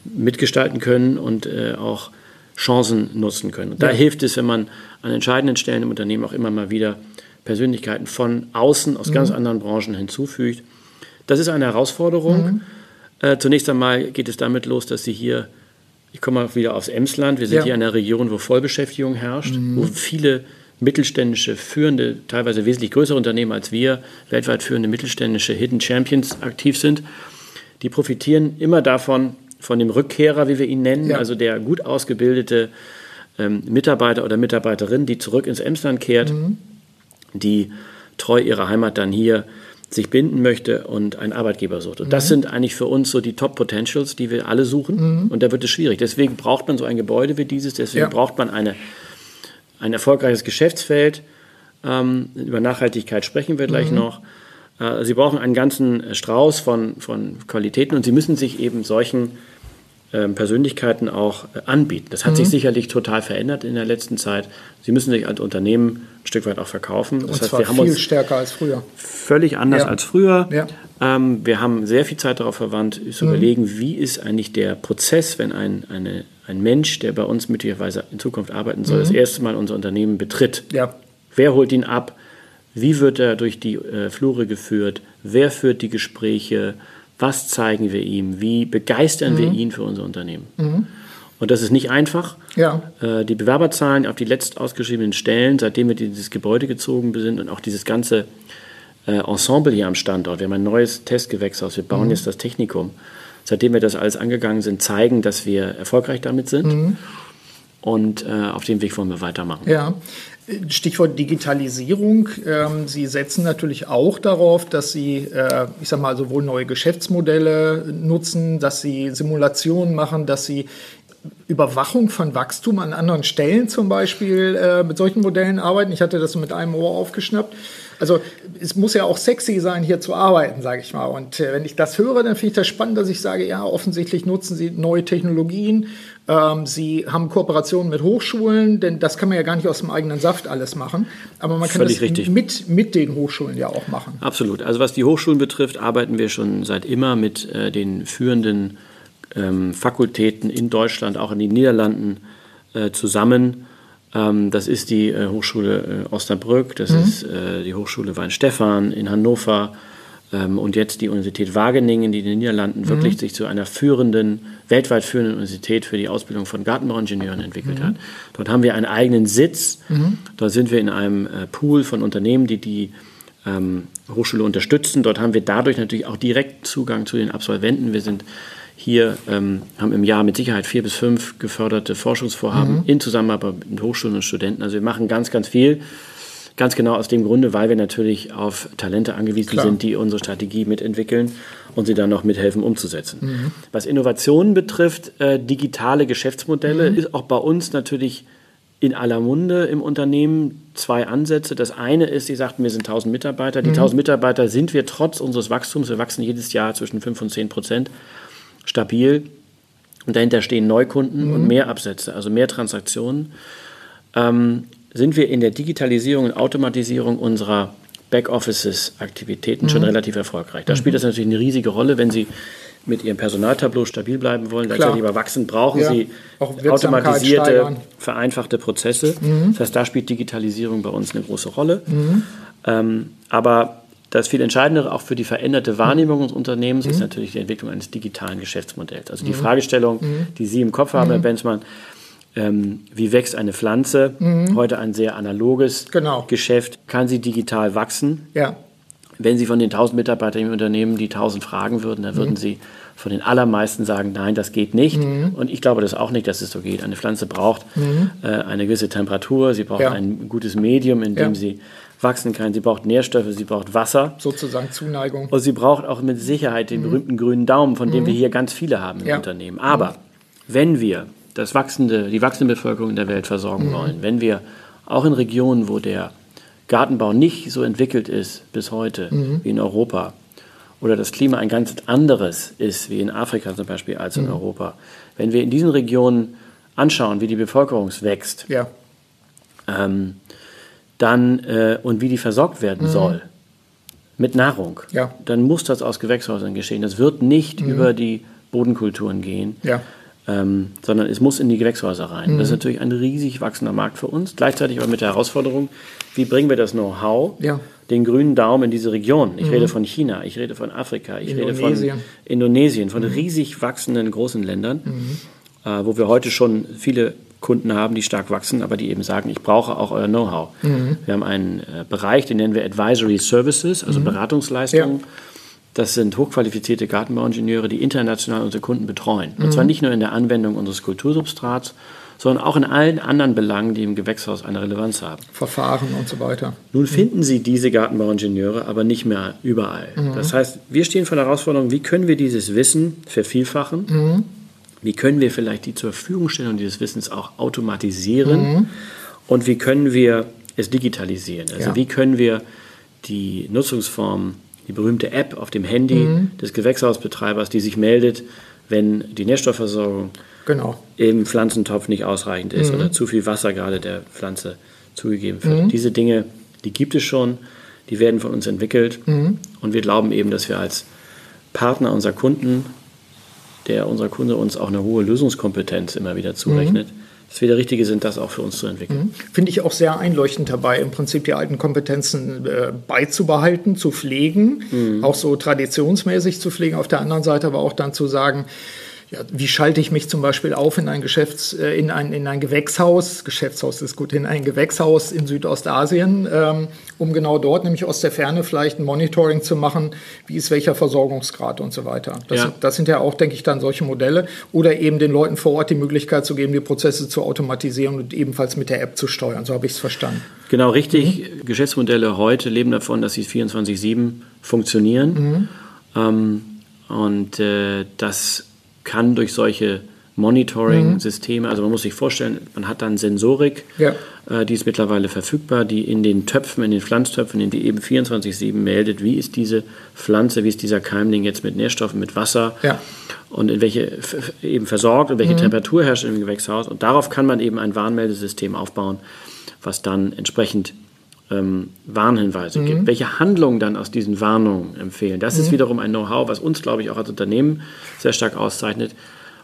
mitgestalten können und äh, auch Chancen nutzen können. Und ja. da hilft es, wenn man an entscheidenden Stellen im Unternehmen auch immer mal wieder Persönlichkeiten von außen, aus mhm. ganz anderen Branchen hinzufügt. Das ist eine Herausforderung. Mhm. Äh, zunächst einmal geht es damit los, dass Sie hier ich komme auch wieder aufs Emsland. Wir sind ja. hier in einer Region, wo Vollbeschäftigung herrscht, mhm. wo viele mittelständische, führende, teilweise wesentlich größere Unternehmen als wir, weltweit führende mittelständische Hidden Champions aktiv sind. Die profitieren immer davon, von dem Rückkehrer, wie wir ihn nennen, ja. also der gut ausgebildete ähm, Mitarbeiter oder Mitarbeiterin, die zurück ins Emsland kehrt, mhm. die treu ihrer Heimat dann hier sich binden möchte und einen Arbeitgeber sucht. Und das sind eigentlich für uns so die Top-Potentials, die wir alle suchen. Und da wird es schwierig. Deswegen braucht man so ein Gebäude wie dieses, deswegen Ja. braucht man eine, ein erfolgreiches Geschäftsfeld. Ähm, über Nachhaltigkeit sprechen wir gleich noch. Äh, Sie brauchen einen ganzen Strauß von, von Qualitäten und Sie müssen sich eben solchen Persönlichkeiten auch äh, anbieten. Das hat sich sicherlich total verändert in der letzten Zeit. Sie müssen sich als Unternehmen ein Stück weit auch verkaufen. Das Und heißt, zwar wir haben viel uns stärker als früher. völlig anders Ja. als früher. Ja. Ähm, wir haben sehr viel Zeit darauf verwandt, zu überlegen, wie ist eigentlich der Prozess, wenn ein, eine, ein Mensch, der bei uns möglicherweise in Zukunft arbeiten soll, das erste Mal unser Unternehmen betritt. Ja. Wer holt ihn ab? Wie wird er durch die äh, Flure geführt? Wer führt die Gespräche? Was zeigen wir ihm? Wie begeistern wir ihn für unser Unternehmen? Und das ist nicht einfach. Ja. Äh, die Bewerberzahlen auf die letzt ausgeschriebenen Stellen, seitdem wir dieses Gebäude gezogen sind und auch dieses ganze äh, Ensemble hier am Standort. Wir haben ein neues Testgewächshaus, wir bauen jetzt das Technikum. Seitdem wir das alles angegangen sind, zeigen, dass wir erfolgreich damit sind. Und äh, auf dem Weg wollen wir weitermachen. Ja. Stichwort Digitalisierung. Ähm, Sie setzen natürlich auch darauf, dass Sie, äh, ich sag mal, sowohl neue Geschäftsmodelle nutzen, dass Sie Simulationen machen, dass Sie Überwachung von Wachstum an anderen Stellen zum Beispiel äh, mit solchen Modellen arbeiten. Ich hatte das mit einem Ohr aufgeschnappt. Also es muss ja auch sexy sein, hier zu arbeiten, sage ich mal. Und äh, wenn ich das höre, dann finde ich das spannend, dass ich sage, ja, offensichtlich nutzen Sie neue Technologien. Ähm, Sie haben Kooperationen mit Hochschulen, denn das kann man ja gar nicht aus dem eigenen Saft alles machen. Aber man kann Völlig das richtig. mit, mit den Hochschulen ja auch machen. Absolut. Also was die Hochschulen betrifft, arbeiten wir schon seit immer mit äh, den führenden ähm, Fakultäten in Deutschland, auch in den Niederlanden äh, zusammen. Ähm, das ist die äh, Hochschule äh, Osnabrück, das ist äh, die Hochschule Weinstefan in Hannover und jetzt die Universität Wageningen, die in den Niederlanden wirklich sich zu einer führenden, weltweit führenden Universität für die Ausbildung von Gartenbauingenieuren entwickelt hat. Dort haben wir einen eigenen Sitz. Dort sind wir in einem äh, Pool von Unternehmen, die die ähm, Hochschule unterstützen. Dort haben wir dadurch natürlich auch direkt Zugang zu den Absolventen. Wir sind hier, ähm, haben im Jahr mit Sicherheit vier bis fünf geförderte Forschungsvorhaben in Zusammenarbeit mit Hochschulen und Studenten. Also wir machen ganz, ganz viel. Ganz genau aus dem Grunde, weil wir natürlich auf Talente angewiesen Klar. sind, die unsere Strategie mitentwickeln und sie dann noch mithelfen umzusetzen. Was Innovationen betrifft, äh, digitale Geschäftsmodelle, ist auch bei uns natürlich in aller Munde im Unternehmen zwei Ansätze. Das eine ist, Sie sagten, wir sind 1000 Mitarbeiter. Die 1000 Mitarbeiter sind wir trotz unseres Wachstums, wir wachsen jedes Jahr zwischen 5 und 10 Prozent, stabil. Und dahinter stehen Neukunden und mehr Absätze, also mehr Transaktionen. Ähm, sind wir in der Digitalisierung und Automatisierung unserer Backoffices-Aktivitäten schon relativ erfolgreich. Da spielt das natürlich eine riesige Rolle, wenn Sie mit Ihrem Personaltableau stabil bleiben wollen, gleichzeitig aber wachsen, brauchen Ja, Sie automatisierte, vereinfachte Prozesse. Das heißt, da spielt Digitalisierung bei uns eine große Rolle. Mhm. Ähm, aber das viel Entscheidendere auch für die veränderte Wahrnehmung unseres Mhm. Unternehmens ist natürlich die Entwicklung eines digitalen Geschäftsmodells. Also die Fragestellung, Mhm. die Sie im Kopf haben, Herr Benzmann, ähm, wie wächst eine Pflanze? Heute ein sehr analoges Mhm. Genau. Geschäft. Kann sie digital wachsen? Ja. Wenn Sie von den 1000 Mitarbeitern im Unternehmen die 1000 fragen würden, dann Mhm. würden Sie von den allermeisten sagen, nein, das geht nicht. Und ich glaube das auch nicht, dass es so geht. Eine Pflanze braucht äh, eine gewisse Temperatur, sie braucht Mhm. Ja. ein gutes Medium, in dem Ja. sie wachsen kann. Sie braucht Nährstoffe, sie braucht Wasser. Sozusagen Zuneigung. Und sie braucht auch mit Sicherheit den berühmten grünen Daumen, von dem wir hier ganz viele haben im Ja. Unternehmen. Aber wenn wir das wachsende, die wachsende Bevölkerung in der Welt versorgen wollen, wenn wir auch in Regionen, wo der Gartenbau nicht so entwickelt ist bis heute wie in Europa oder das Klima ein ganz anderes ist wie in Afrika zum Beispiel als in Europa, wenn wir in diesen Regionen anschauen, wie die Bevölkerung wächst, Ja. ähm, dann äh, und wie die versorgt werden soll mit Nahrung, Ja. dann muss das aus Gewächshäusern geschehen. Das wird nicht über die Bodenkulturen gehen, Ja. Ähm, sondern es muss in die Gewächshäuser rein. Das ist natürlich ein riesig wachsender Markt für uns. Gleichzeitig aber mit der Herausforderung, wie bringen wir das Know-how, Ja. den grünen Daumen in diese Region. Ich rede von China, ich rede von Afrika, ich rede von Indonesien. Von riesig wachsenden großen Ländern, äh, wo wir heute schon viele Kunden haben, die stark wachsen, aber die eben sagen, ich brauche auch euer Know-how. Wir haben einen äh, Bereich, den nennen wir Advisory Services, also Beratungsleistungen. Ja. Das sind hochqualifizierte Gartenbauingenieure, die international unsere Kunden betreuen. Und zwar nicht nur in der Anwendung unseres Kultursubstrats, sondern auch in allen anderen Belangen, die im Gewächshaus eine Relevanz haben. Verfahren und so weiter. Nun finden Sie diese Gartenbauingenieure aber nicht mehr überall. Mhm. Das heißt, wir stehen vor der Herausforderung, wie können wir dieses Wissen vervielfachen? Mhm. Wie können wir vielleicht die zur Verfügungstellung dieses Wissens auch automatisieren? Mhm. Und wie können wir es digitalisieren? Also ja. wie können wir die Nutzungsform, die berühmte App auf dem Handy mhm. des Gewächshausbetreibers, die sich meldet, wenn die Nährstoffversorgung genau. im Pflanzentopf nicht ausreichend ist mhm. oder zu viel Wasser gerade der Pflanze zugegeben wird. Mhm. Diese Dinge, die gibt es schon, die werden von uns entwickelt mhm. und wir glauben eben, dass wir als Partner unserer Kunden, der unser Kunde uns auch eine hohe Lösungskompetenz immer wieder zurechnet, mhm dass wir der Richtige sind, das auch für uns zu entwickeln. Mhm. Finde ich auch sehr einleuchtend dabei, im Prinzip die alten Kompetenzen äh, beizubehalten, zu pflegen, mhm. auch so traditionsmäßig zu pflegen. Auf der anderen Seite aber auch dann zu sagen, ja, wie schalte ich mich zum Beispiel auf in ein Geschäfts-, äh, in ein, in ein Gewächshaus, Geschäftshaus ist gut, in ein Gewächshaus in Südostasien, ähm, um genau dort, nämlich aus der Ferne, vielleicht ein Monitoring zu machen, wie ist welcher Versorgungsgrad und so weiter. Das, ja. das sind ja auch, denke ich, dann solche Modelle. Oder eben den Leuten vor Ort die Möglichkeit zu geben, die Prozesse zu automatisieren und ebenfalls mit der App zu steuern. So habe ich es verstanden. Genau, richtig. Mhm. Geschäftsmodelle heute leben davon, dass sie 24-7 funktionieren. Mhm. Ähm, und äh, das kann durch solche Monitoring-Systeme, also man muss sich vorstellen, man hat dann Sensorik, ja. äh, die ist mittlerweile verfügbar, die in den Töpfen, in den Pflanztöpfen, in die eben 24-7 meldet, wie ist diese Pflanze, wie ist dieser Keimling jetzt mit Nährstoffen, mit Wasser ja. und in welche eben versorgt und welche mhm. Temperatur herrscht im Gewächshaus. Und darauf kann man eben ein Warnmeldesystem aufbauen, was dann entsprechend ähm, Warnhinweise mhm. gibt, welche Handlungen dann aus diesen Warnungen empfehlen. Das mhm. ist wiederum ein Know-how, was uns, glaube ich, auch als Unternehmen sehr stark auszeichnet.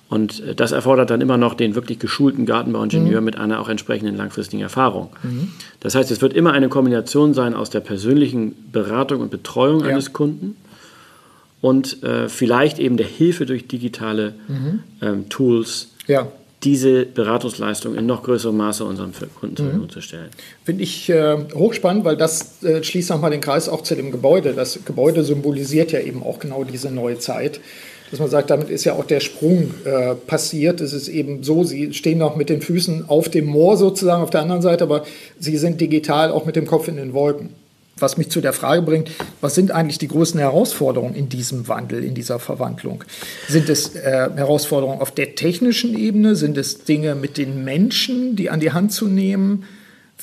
Und äh, das erfordert dann immer noch den wirklich geschulten Gartenbauingenieur mhm. mit einer auch entsprechenden langfristigen Erfahrung. Mhm. Das heißt, es wird immer eine Kombination sein aus der persönlichen Beratung und Betreuung ja. eines Kunden und äh, vielleicht eben der Hilfe durch digitale mhm. ähm, Tools, ja diese Beratungsleistung in noch größerem Maße unseren Kunden zur Verfügung mhm. zu stellen. Finde ich äh, hochspannend, weil das äh, schließt nochmal den Kreis auch zu dem Gebäude. Das Gebäude symbolisiert ja eben auch genau diese neue Zeit. Dass man sagt, damit ist ja auch der Sprung äh, passiert. Es ist eben so, sie stehen noch mit den Füßen auf dem Moor sozusagen auf der anderen Seite, aber sie sind digital auch mit dem Kopf in den Wolken was mich zu der Frage bringt, was sind eigentlich die größten Herausforderungen in diesem Wandel, in dieser Verwandlung? Sind es äh, Herausforderungen auf der technischen Ebene? Sind es Dinge mit den Menschen, die an die Hand zu nehmen?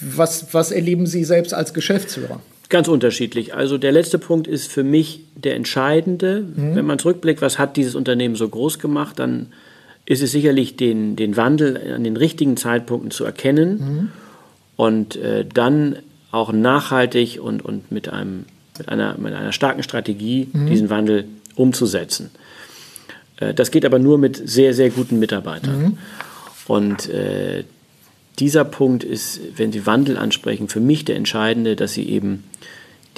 Was, was erleben Sie selbst als Geschäftsführer? Ganz unterschiedlich. Also der letzte Punkt ist für mich der entscheidende. Mhm. Wenn man zurückblickt, was hat dieses Unternehmen so groß gemacht, dann ist es sicherlich den, den Wandel an den richtigen Zeitpunkten zu erkennen mhm. und äh, dann auch nachhaltig und, und mit, einem, mit, einer, mit einer starken Strategie mhm. diesen Wandel umzusetzen. Äh, das geht aber nur mit sehr, sehr guten Mitarbeitern. Mhm. Und äh, dieser Punkt ist, wenn Sie Wandel ansprechen, für mich der entscheidende, dass Sie eben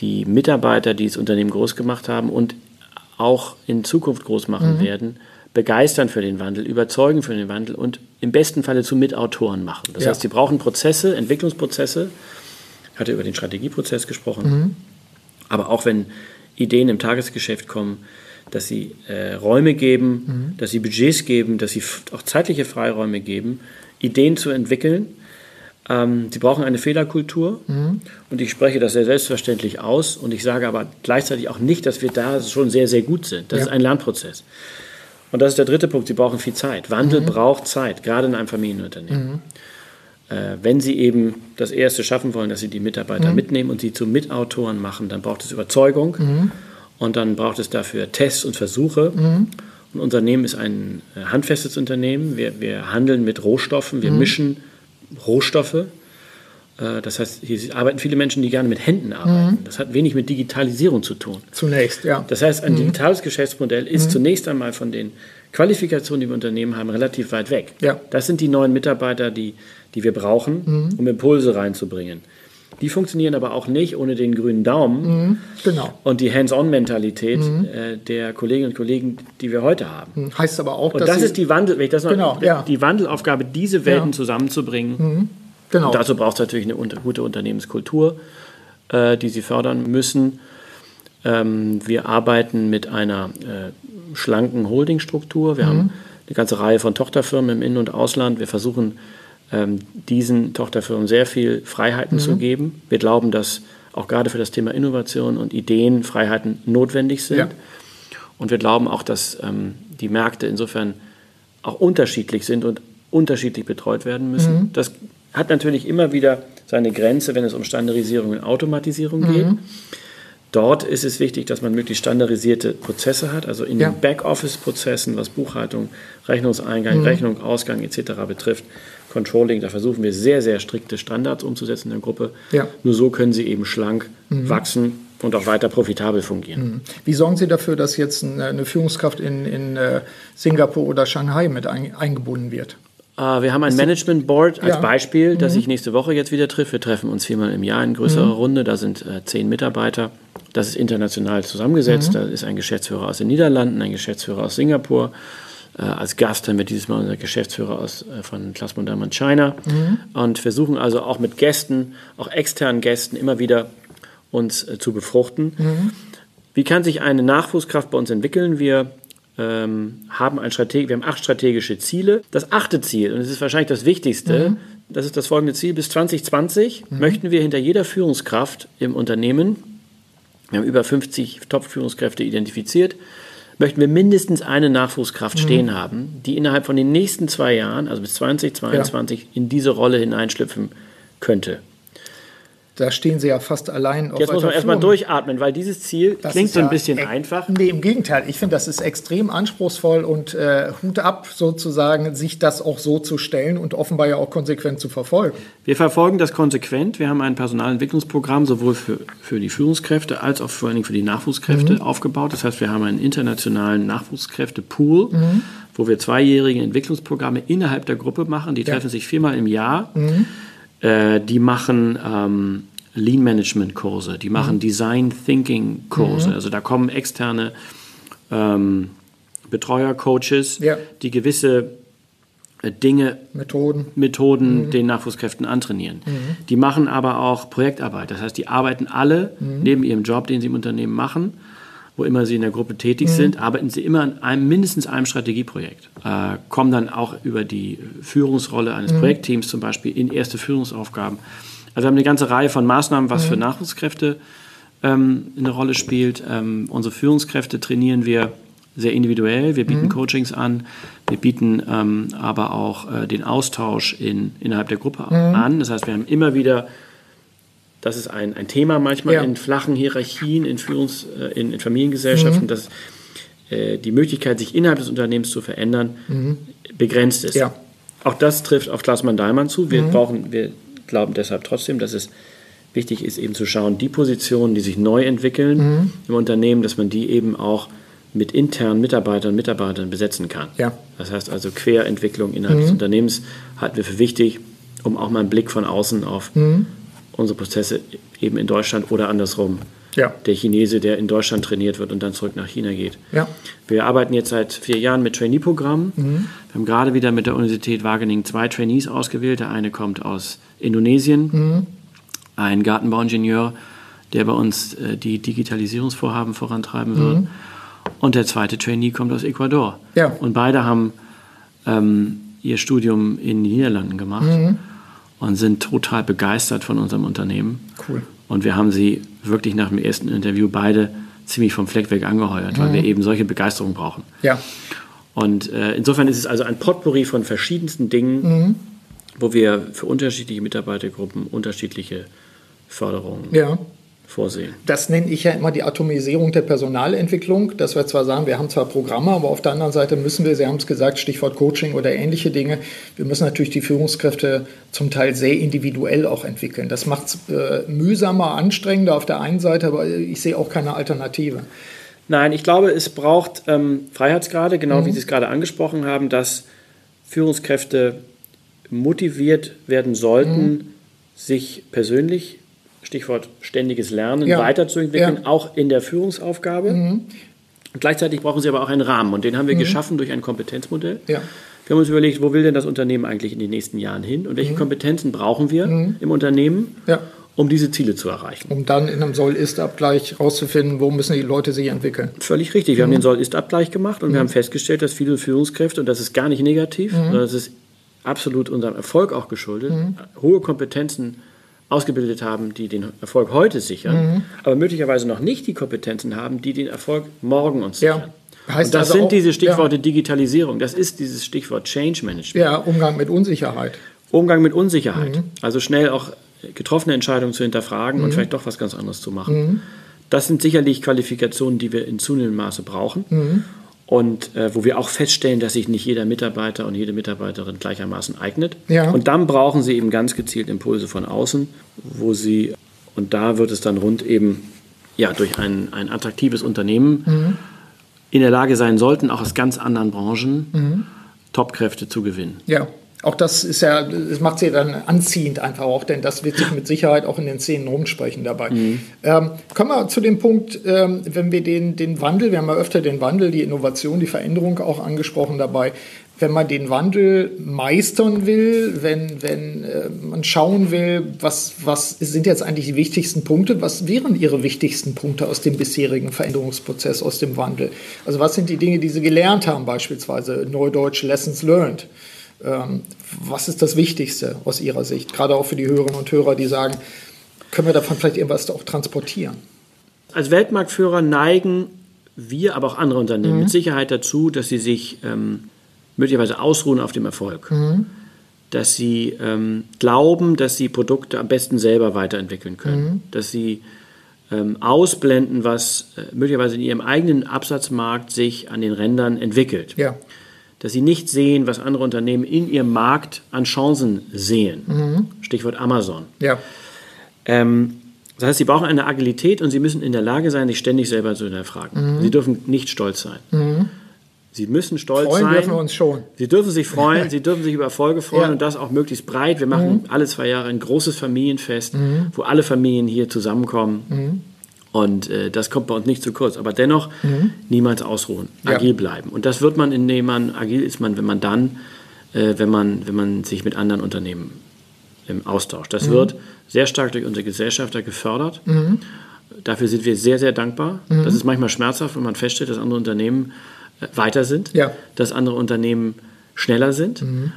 die Mitarbeiter, die das Unternehmen groß gemacht haben und auch in Zukunft groß machen mhm. werden, begeistern für den Wandel, überzeugen für den Wandel und im besten Falle zu Mitautoren machen. Das ja. heißt, sie brauchen Prozesse, Entwicklungsprozesse, hatte über den Strategieprozess gesprochen. Mhm. Aber auch wenn Ideen im Tagesgeschäft kommen, dass sie äh, Räume geben, mhm. dass sie Budgets geben, dass sie auch zeitliche Freiräume geben, Ideen zu entwickeln. Ähm, sie brauchen eine Fehlerkultur mhm. und ich spreche das sehr selbstverständlich aus und ich sage aber gleichzeitig auch nicht, dass wir da schon sehr, sehr gut sind. Das ja. ist ein Lernprozess. Und das ist der dritte Punkt, sie brauchen viel Zeit. Wandel mhm. braucht Zeit, gerade in einem Familienunternehmen. Äh, wenn Sie eben das Erste schaffen wollen, dass Sie die Mitarbeiter mhm. mitnehmen und sie zu Mitautoren machen, dann braucht es Überzeugung mhm. und dann braucht es dafür Tests und Versuche. Mhm. Und unser Unternehmen ist ein äh, handfestes Unternehmen. Wir, wir handeln mit Rohstoffen, wir mhm. mischen Rohstoffe. Äh, das heißt, hier arbeiten viele Menschen, die gerne mit Händen arbeiten. Mhm. Das hat wenig mit Digitalisierung zu tun. Zunächst, ja. Das heißt, ein mhm. digitales Geschäftsmodell ist zunächst einmal von den Qualifikationen, die wir Unternehmen haben, relativ weit weg. Ja. Das sind die neuen Mitarbeiter, die die wir brauchen, mhm. um Impulse reinzubringen. Die funktionieren aber auch nicht ohne den grünen Daumen mhm, genau. und die Hands-on-Mentalität mhm. äh, der Kolleginnen und Kollegen, die wir heute haben. Mhm. Heißt aber auch, und das ist die Wandel, wenn ich das noch, genau, ja. die Wandelaufgabe, diese Welten ja. zusammenzubringen. Genau. Und dazu braucht es natürlich eine unter, gute Unternehmenskultur, äh, die sie fördern müssen. Ähm, wir arbeiten mit einer äh, schlanken Holdingstruktur. Wir haben mhm. eine ganze Reihe von Tochterfirmen im In- und Ausland. Wir versuchen ähm, diesen Tochterfirmen sehr viel Freiheiten mhm. zu geben. Wir glauben, dass auch gerade für das Thema Innovation und Ideen Freiheiten notwendig sind. Ja. Und wir glauben auch, dass ähm, die Märkte insofern auch unterschiedlich sind und unterschiedlich betreut werden müssen. Mhm. Das hat natürlich immer wieder seine Grenze, wenn es um Standardisierung und Automatisierung mhm. geht. Dort ist es wichtig, dass man möglichst standardisierte Prozesse hat, also in ja. den Backoffice-Prozessen, was Buchhaltung, Rechnungseingang, mhm. Rechnung, Ausgang etc. betrifft, Controlling, da versuchen wir sehr, sehr strikte Standards umzusetzen in der Gruppe. Ja. Nur so können sie eben schlank mhm. wachsen und auch weiter profitabel fungieren. Mhm. Wie sorgen Sie dafür, dass jetzt eine Führungskraft in, in äh, Singapur oder Shanghai mit eingebunden wird? Uh, wir haben ein Management Board als ja. Beispiel, das mhm. sich nächste Woche jetzt wieder trifft. Wir treffen uns viermal im Jahr in größerer mhm. Runde. Da sind äh, zehn Mitarbeiter. Das ist international zusammengesetzt. Mhm. Da ist ein Geschäftsführer aus den Niederlanden, ein Geschäftsführer aus Singapur. Äh, als Gast haben wir dieses Mal unser Geschäftsführer aus, äh, von Plasmon Diamond China. Mhm. Und versuchen also auch mit Gästen, auch externen Gästen, immer wieder uns äh, zu befruchten. Mhm. Wie kann sich eine Nachwuchskraft bei uns entwickeln? Wir ähm, haben, ein Strateg wir haben acht strategische Ziele. Das achte Ziel, und es ist wahrscheinlich das Wichtigste, mhm. das ist das folgende Ziel, bis 2020 mhm. möchten wir hinter jeder Führungskraft im Unternehmen, wir haben über 50 Top-Führungskräfte identifiziert, möchten wir mindestens eine Nachwuchskraft mhm. stehen haben, die innerhalb von den nächsten zwei Jahren, also bis 2022, ja. in diese Rolle hineinschlüpfen könnte da stehen sie ja fast allein auf Jetzt muss man erstmal durchatmen, weil dieses Ziel das klingt so ein bisschen einfach. Nee, im Gegenteil. Ich finde, das ist extrem anspruchsvoll und äh, Hut ab sozusagen, sich das auch so zu stellen und offenbar ja auch konsequent zu verfolgen. Wir verfolgen das konsequent. Wir haben ein Personalentwicklungsprogramm sowohl für, für die Führungskräfte als auch vor allen Dingen für die Nachwuchskräfte mhm. aufgebaut. Das heißt, wir haben einen internationalen Nachwuchskräftepool. Mhm wo wir zweijährige Entwicklungsprogramme innerhalb der Gruppe machen. Die treffen ja. sich viermal im Jahr. Mhm. Äh, die machen ähm, Lean Management Kurse, die machen mhm. Design Thinking Kurse. Mhm. Also da kommen externe ähm, Betreuer, Coaches, ja. die gewisse äh, Dinge, Methoden, Methoden mhm. den Nachwuchskräften antrainieren. Mhm. Die machen aber auch Projektarbeit. Das heißt, die arbeiten alle mhm. neben ihrem Job, den sie im Unternehmen machen wo immer sie in der Gruppe tätig mhm. sind, arbeiten sie immer an einem, mindestens einem Strategieprojekt, äh, kommen dann auch über die Führungsrolle eines. Projektteams zum Beispiel in erste Führungsaufgaben. Also wir haben eine ganze Reihe von Maßnahmen, was mhm. für Nachwuchskräfte ähm, eine Rolle spielt. Ähm, unsere Führungskräfte trainieren wir sehr individuell. Wir bieten mhm. Coachings an, wir bieten ähm, aber auch äh, den Austausch in, innerhalb der Gruppe mhm. an. Das heißt, wir haben immer wieder das ist ein, ein Thema manchmal ja. in flachen Hierarchien, in, Führungs-, äh, in, in Familiengesellschaften, mhm. dass äh, die Möglichkeit, sich innerhalb des Unternehmens zu verändern, mhm. begrenzt ist. Ja. Auch das trifft auf Klaasmann Dahlmann zu. Wir, mhm. brauchen, wir glauben deshalb trotzdem, dass es wichtig ist, eben zu schauen, die Positionen, die sich neu entwickeln mhm. im Unternehmen, dass man die eben auch mit internen Mitarbeitern und Mitarbeitern besetzen kann. Ja. Das heißt also Querentwicklung innerhalb des mhm. Unternehmens halten wir für wichtig, um auch mal einen Blick von außen auf mhm unsere Prozesse eben in Deutschland oder andersrum. Ja. Der Chinese, der in Deutschland trainiert wird und dann zurück nach China geht. Ja. Wir arbeiten jetzt seit vier Jahren mit Trainee-Programmen. Mhm. Wir haben gerade wieder mit der Universität Wageningen zwei Trainees ausgewählt. Der eine kommt aus Indonesien, mhm. ein Gartenbauingenieur, der bei uns äh, die Digitalisierungsvorhaben vorantreiben wird. Mhm. Und der zweite Trainee kommt aus Ecuador. Ja. Und beide haben ähm, ihr Studium in den Niederlanden gemacht. Mhm und sind total begeistert von unserem Unternehmen. Cool. Und wir haben sie wirklich nach dem ersten Interview beide ziemlich vom Fleck weg angeheuert, mhm. weil wir eben solche Begeisterung brauchen. Ja. Und äh, insofern ist es also ein Potpourri von verschiedensten Dingen, mhm. wo wir für unterschiedliche Mitarbeitergruppen unterschiedliche Förderungen ja vorsehen. Das nenne ich ja immer die Atomisierung der Personalentwicklung, dass wir zwar sagen, wir haben zwar Programme, aber auf der anderen Seite müssen wir, Sie haben es gesagt, Stichwort Coaching oder ähnliche Dinge, wir müssen natürlich die Führungskräfte zum Teil sehr individuell auch entwickeln. Das macht es äh, mühsamer, anstrengender auf der einen Seite, aber ich sehe auch keine Alternative. Nein, ich glaube, es braucht ähm, Freiheitsgrade, genau mhm. wie Sie es gerade angesprochen haben, dass Führungskräfte motiviert werden sollten, mhm. sich persönlich Stichwort ständiges Lernen, ja. weiterzuentwickeln, ja. auch in der Führungsaufgabe. Mhm. Gleichzeitig brauchen sie aber auch einen Rahmen und den haben wir mhm. geschaffen durch ein Kompetenzmodell. Ja. Wir haben uns überlegt, wo will denn das Unternehmen eigentlich in den nächsten Jahren hin und welche mhm. Kompetenzen brauchen wir mhm. im Unternehmen, um diese Ziele zu erreichen. Um dann in einem Soll-Ist-Abgleich herauszufinden, wo müssen die Leute sich entwickeln. Völlig richtig. Wir haben mhm. den Soll-Ist-Abgleich gemacht und wir mhm. haben festgestellt, dass viele Führungskräfte, und das ist gar nicht negativ, sondern das ist absolut unserem Erfolg auch geschuldet, hohe Kompetenzen ausgebildet haben, die den Erfolg heute sichern, mhm. aber möglicherweise noch nicht die Kompetenzen haben, die den Erfolg morgen uns sichern. Ja. Heißt Und das also sind auch, diese Stichworte ja. Digitalisierung, das ist dieses Stichwort Change Management. Ja, Umgang mit Unsicherheit. Umgang mit Unsicherheit. Mhm. Also schnell auch getroffene Entscheidungen zu hinterfragen und mhm. vielleicht doch was ganz anderes zu machen. Mhm. Das sind sicherlich Qualifikationen, die wir in zunehmendem Maße brauchen. Und äh, wo wir auch feststellen, dass sich nicht jeder Mitarbeiter und jede Mitarbeiterin gleichermaßen eignet. Ja. Und dann brauchen sie eben ganz gezielt Impulse von außen, wo sie, und da wird es dann rund eben ja, durch ein, ein attraktives Unternehmen mhm. in der Lage sein sollten, auch aus ganz anderen Branchen mhm. Topkräfte zu gewinnen. Ja. Auch das ist ja, das macht sie dann anziehend einfach auch, denn das wird sich mit Sicherheit auch in den Szenen rumsprechen dabei. Mhm. Ähm, kommen wir zu dem Punkt, ähm, wenn wir den, den Wandel, wir haben ja öfter den Wandel, die Innovation, die Veränderung auch angesprochen dabei, wenn man den Wandel meistern will, wenn, wenn äh, man schauen will, was, was sind jetzt eigentlich die wichtigsten Punkte, was wären Ihre wichtigsten Punkte aus dem bisherigen Veränderungsprozess, aus dem Wandel? Also was sind die Dinge, die Sie gelernt haben, beispielsweise Neudeutsch Lessons Learned? Ähm, was ist das Wichtigste aus Ihrer Sicht? Gerade auch für die Hörerinnen und Hörer, die sagen, können wir davon vielleicht irgendwas auch transportieren? Als Weltmarktführer neigen wir, aber auch andere Unternehmen mhm. mit Sicherheit dazu, dass sie sich ähm, möglicherweise ausruhen auf dem Erfolg. Mhm. Dass sie ähm, glauben, dass sie Produkte am besten selber weiterentwickeln können. Mhm. Dass sie ähm, ausblenden, was äh, möglicherweise in ihrem eigenen Absatzmarkt sich an den Rändern entwickelt. Ja dass sie nicht sehen, was andere Unternehmen in ihrem Markt an Chancen sehen. Mhm. Stichwort Amazon. Ja. Ähm, das heißt, sie brauchen eine Agilität und sie müssen in der Lage sein, sich ständig selber zu hinterfragen. Mhm. Sie dürfen nicht stolz sein. Mhm. Sie müssen stolz freuen sein. dürfen wir uns schon. Sie dürfen sich freuen, sie dürfen sich über Erfolge freuen ja. und das auch möglichst breit. Wir machen mhm. alle zwei Jahre ein großes Familienfest, mhm. wo alle Familien hier zusammenkommen. Mhm. Und äh, das kommt bei uns nicht zu kurz. Aber dennoch mhm. niemals ausruhen, agil ja. bleiben. Und das wird man, indem man agil ist, man, wenn man dann, äh, wenn, man, wenn man sich mit anderen Unternehmen im Austausch. Das mhm. wird sehr stark durch unsere Gesellschafter gefördert. Mhm. Dafür sind wir sehr, sehr dankbar. Mhm. Das ist manchmal schmerzhaft, wenn man feststellt, dass andere Unternehmen äh, weiter sind, ja. dass andere Unternehmen schneller sind. Mhm.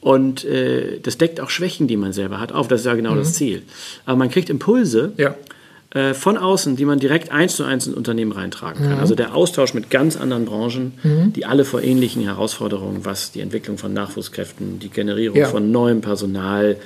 Und äh, das deckt auch Schwächen, die man selber hat, auf. Das ist ja genau das mhm. Ziel. Aber man kriegt Impulse. Ja äh, von außen, die man direkt eins zu eins in Unternehmen reintragen kann. Mhm. Also der Austausch mit ganz anderen Branchen, mhm. die alle vor ähnlichen Herausforderungen, was die Entwicklung von Nachwuchskräften, die Generierung ja. von neuem Personal,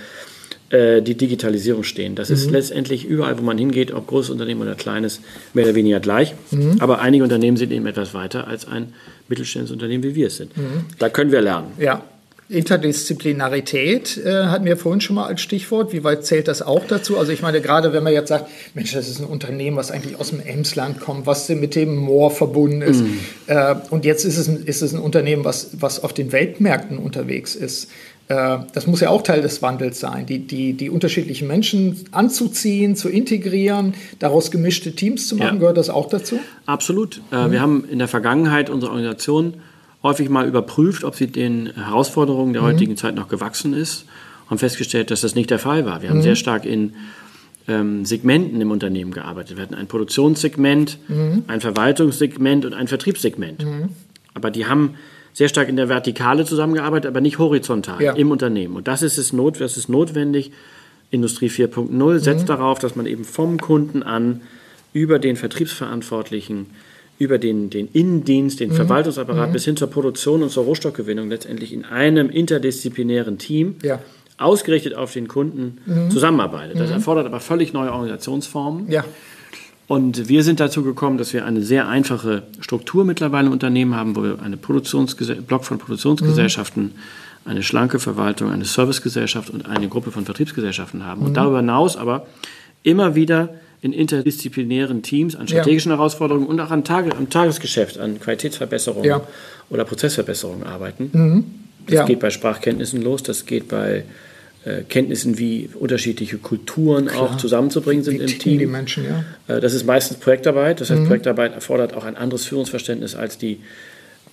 äh, die Digitalisierung stehen. Das mhm. ist letztendlich überall, wo man hingeht, ob großes Unternehmen oder kleines, mehr oder weniger gleich. Mhm. Aber einige Unternehmen sind eben etwas weiter als ein mittelständisches Unternehmen, wie wir es sind. Mhm. Da können wir lernen. Ja, Interdisziplinarität äh, hatten wir vorhin schon mal als Stichwort. Wie weit zählt das auch dazu? Also ich meine, gerade wenn man jetzt sagt, Mensch, das ist ein Unternehmen, was eigentlich aus dem Emsland kommt, was mit dem Moor verbunden ist. Mm. Äh, und jetzt ist es, ein, ist es ein Unternehmen, was, was auf den Weltmärkten unterwegs ist. Äh, das muss ja auch Teil des Wandels sein, die, die, die unterschiedlichen Menschen anzuziehen, zu integrieren, daraus gemischte Teams zu machen. Ja. Gehört das auch dazu? Absolut. Mhm. Wir haben in der Vergangenheit unsere Organisation häufig mal überprüft, ob sie den Herausforderungen der mhm. heutigen Zeit noch gewachsen ist und festgestellt, dass das nicht der Fall war. Wir haben mhm. sehr stark in ähm, Segmenten im Unternehmen gearbeitet. Wir hatten ein Produktionssegment, mhm. ein Verwaltungssegment und ein Vertriebssegment. Mhm. Aber die haben sehr stark in der Vertikale zusammengearbeitet, aber nicht horizontal ja. im Unternehmen. Und das ist, es not, das ist notwendig. Industrie 4.0 setzt mhm. darauf, dass man eben vom Kunden an über den Vertriebsverantwortlichen über den, den Innendienst, den mhm. Verwaltungsapparat mhm. bis hin zur Produktion und zur Rohstoffgewinnung letztendlich in einem interdisziplinären Team ja. ausgerichtet auf den Kunden mhm. zusammenarbeitet. Das mhm. erfordert aber völlig neue Organisationsformen. Ja. Und wir sind dazu gekommen, dass wir eine sehr einfache Struktur mittlerweile im Unternehmen haben, wo wir einen Block von Produktionsgesellschaften, mhm. eine schlanke Verwaltung, eine Servicegesellschaft und eine Gruppe von Vertriebsgesellschaften haben. Und mhm. darüber hinaus aber immer wieder in interdisziplinären Teams an strategischen ja. Herausforderungen und auch an Tage, am Tagesgeschäft, an Qualitätsverbesserungen ja. oder Prozessverbesserungen arbeiten. Mhm. Das ja. geht bei Sprachkenntnissen los, das geht bei äh, Kenntnissen, wie unterschiedliche Kulturen Klar. auch zusammenzubringen sind wie im Team. Die Menschen, ja. Äh, das ist meistens Projektarbeit. Das heißt, mhm. Projektarbeit erfordert auch ein anderes Führungsverständnis als die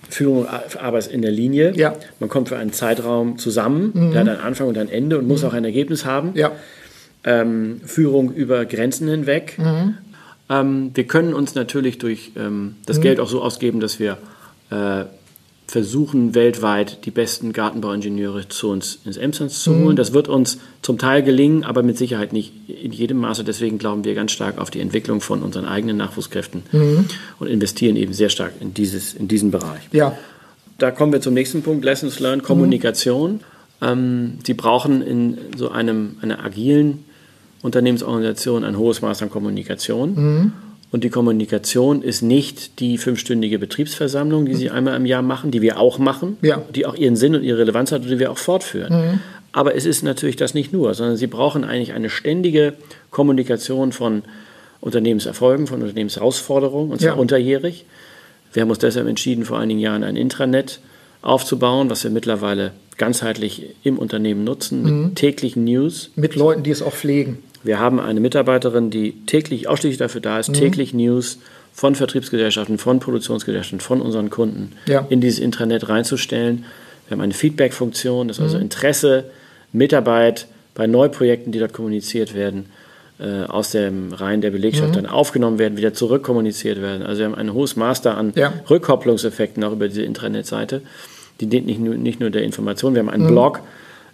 Führung Arbeit in der Linie. Ja. Man kommt für einen Zeitraum zusammen, mhm. der hat einen Anfang und ein Ende und muss mhm. auch ein Ergebnis haben. Ja ähm, Führung über Grenzen hinweg. Mhm. Ähm, wir können uns natürlich durch ähm, das mhm. Geld auch so ausgeben, dass wir äh, versuchen weltweit die besten Gartenbauingenieure zu uns ins Emsons zu holen. Das wird uns zum Teil gelingen, aber mit Sicherheit nicht in jedem Maße. Deswegen glauben wir ganz stark auf die Entwicklung von unseren eigenen Nachwuchskräften und investieren eben sehr stark in, dieses, in diesen Bereich. Ja. Da kommen wir zum nächsten Punkt, Lessons Learned, Kommunikation. Ähm, Sie brauchen in so einem, einer agilen Unternehmensorganisation ein hohes Maß an Kommunikation. Und die Kommunikation ist nicht die fünfstündige Betriebsversammlung, die Sie einmal im Jahr machen, die wir auch machen, Ja. die auch ihren Sinn und ihre Relevanz hat und die wir auch fortführen. Aber es ist natürlich das nicht nur, sondern Sie brauchen eigentlich eine ständige Kommunikation von Unternehmenserfolgen, von Unternehmensherausforderungen, und zwar Ja. unterjährig. Wir haben uns deshalb entschieden, vor einigen Jahren ein Intranet aufzubauen, was wir mittlerweile ganzheitlich im Unternehmen nutzen, mit täglichen News. Mit Leuten, die es auch pflegen. Wir haben eine Mitarbeiterin, die täglich ausschließlich dafür da ist, täglich News von Vertriebsgesellschaften, von Produktionsgesellschaften, von unseren Kunden Ja. in dieses Intranet reinzustellen. Wir haben eine Feedback-Funktion, das ist also Interesse, Mitarbeit bei Neuprojekten, die dort kommuniziert werden, äh, aus dem Reihen der Belegschaft dann aufgenommen werden, wieder zurückkommuniziert werden. Also wir haben ein hohes da an Ja. Rückkopplungseffekten auch über diese Intranetseite. Die dient nicht nur, nicht nur der Information. Wir haben einen Blog,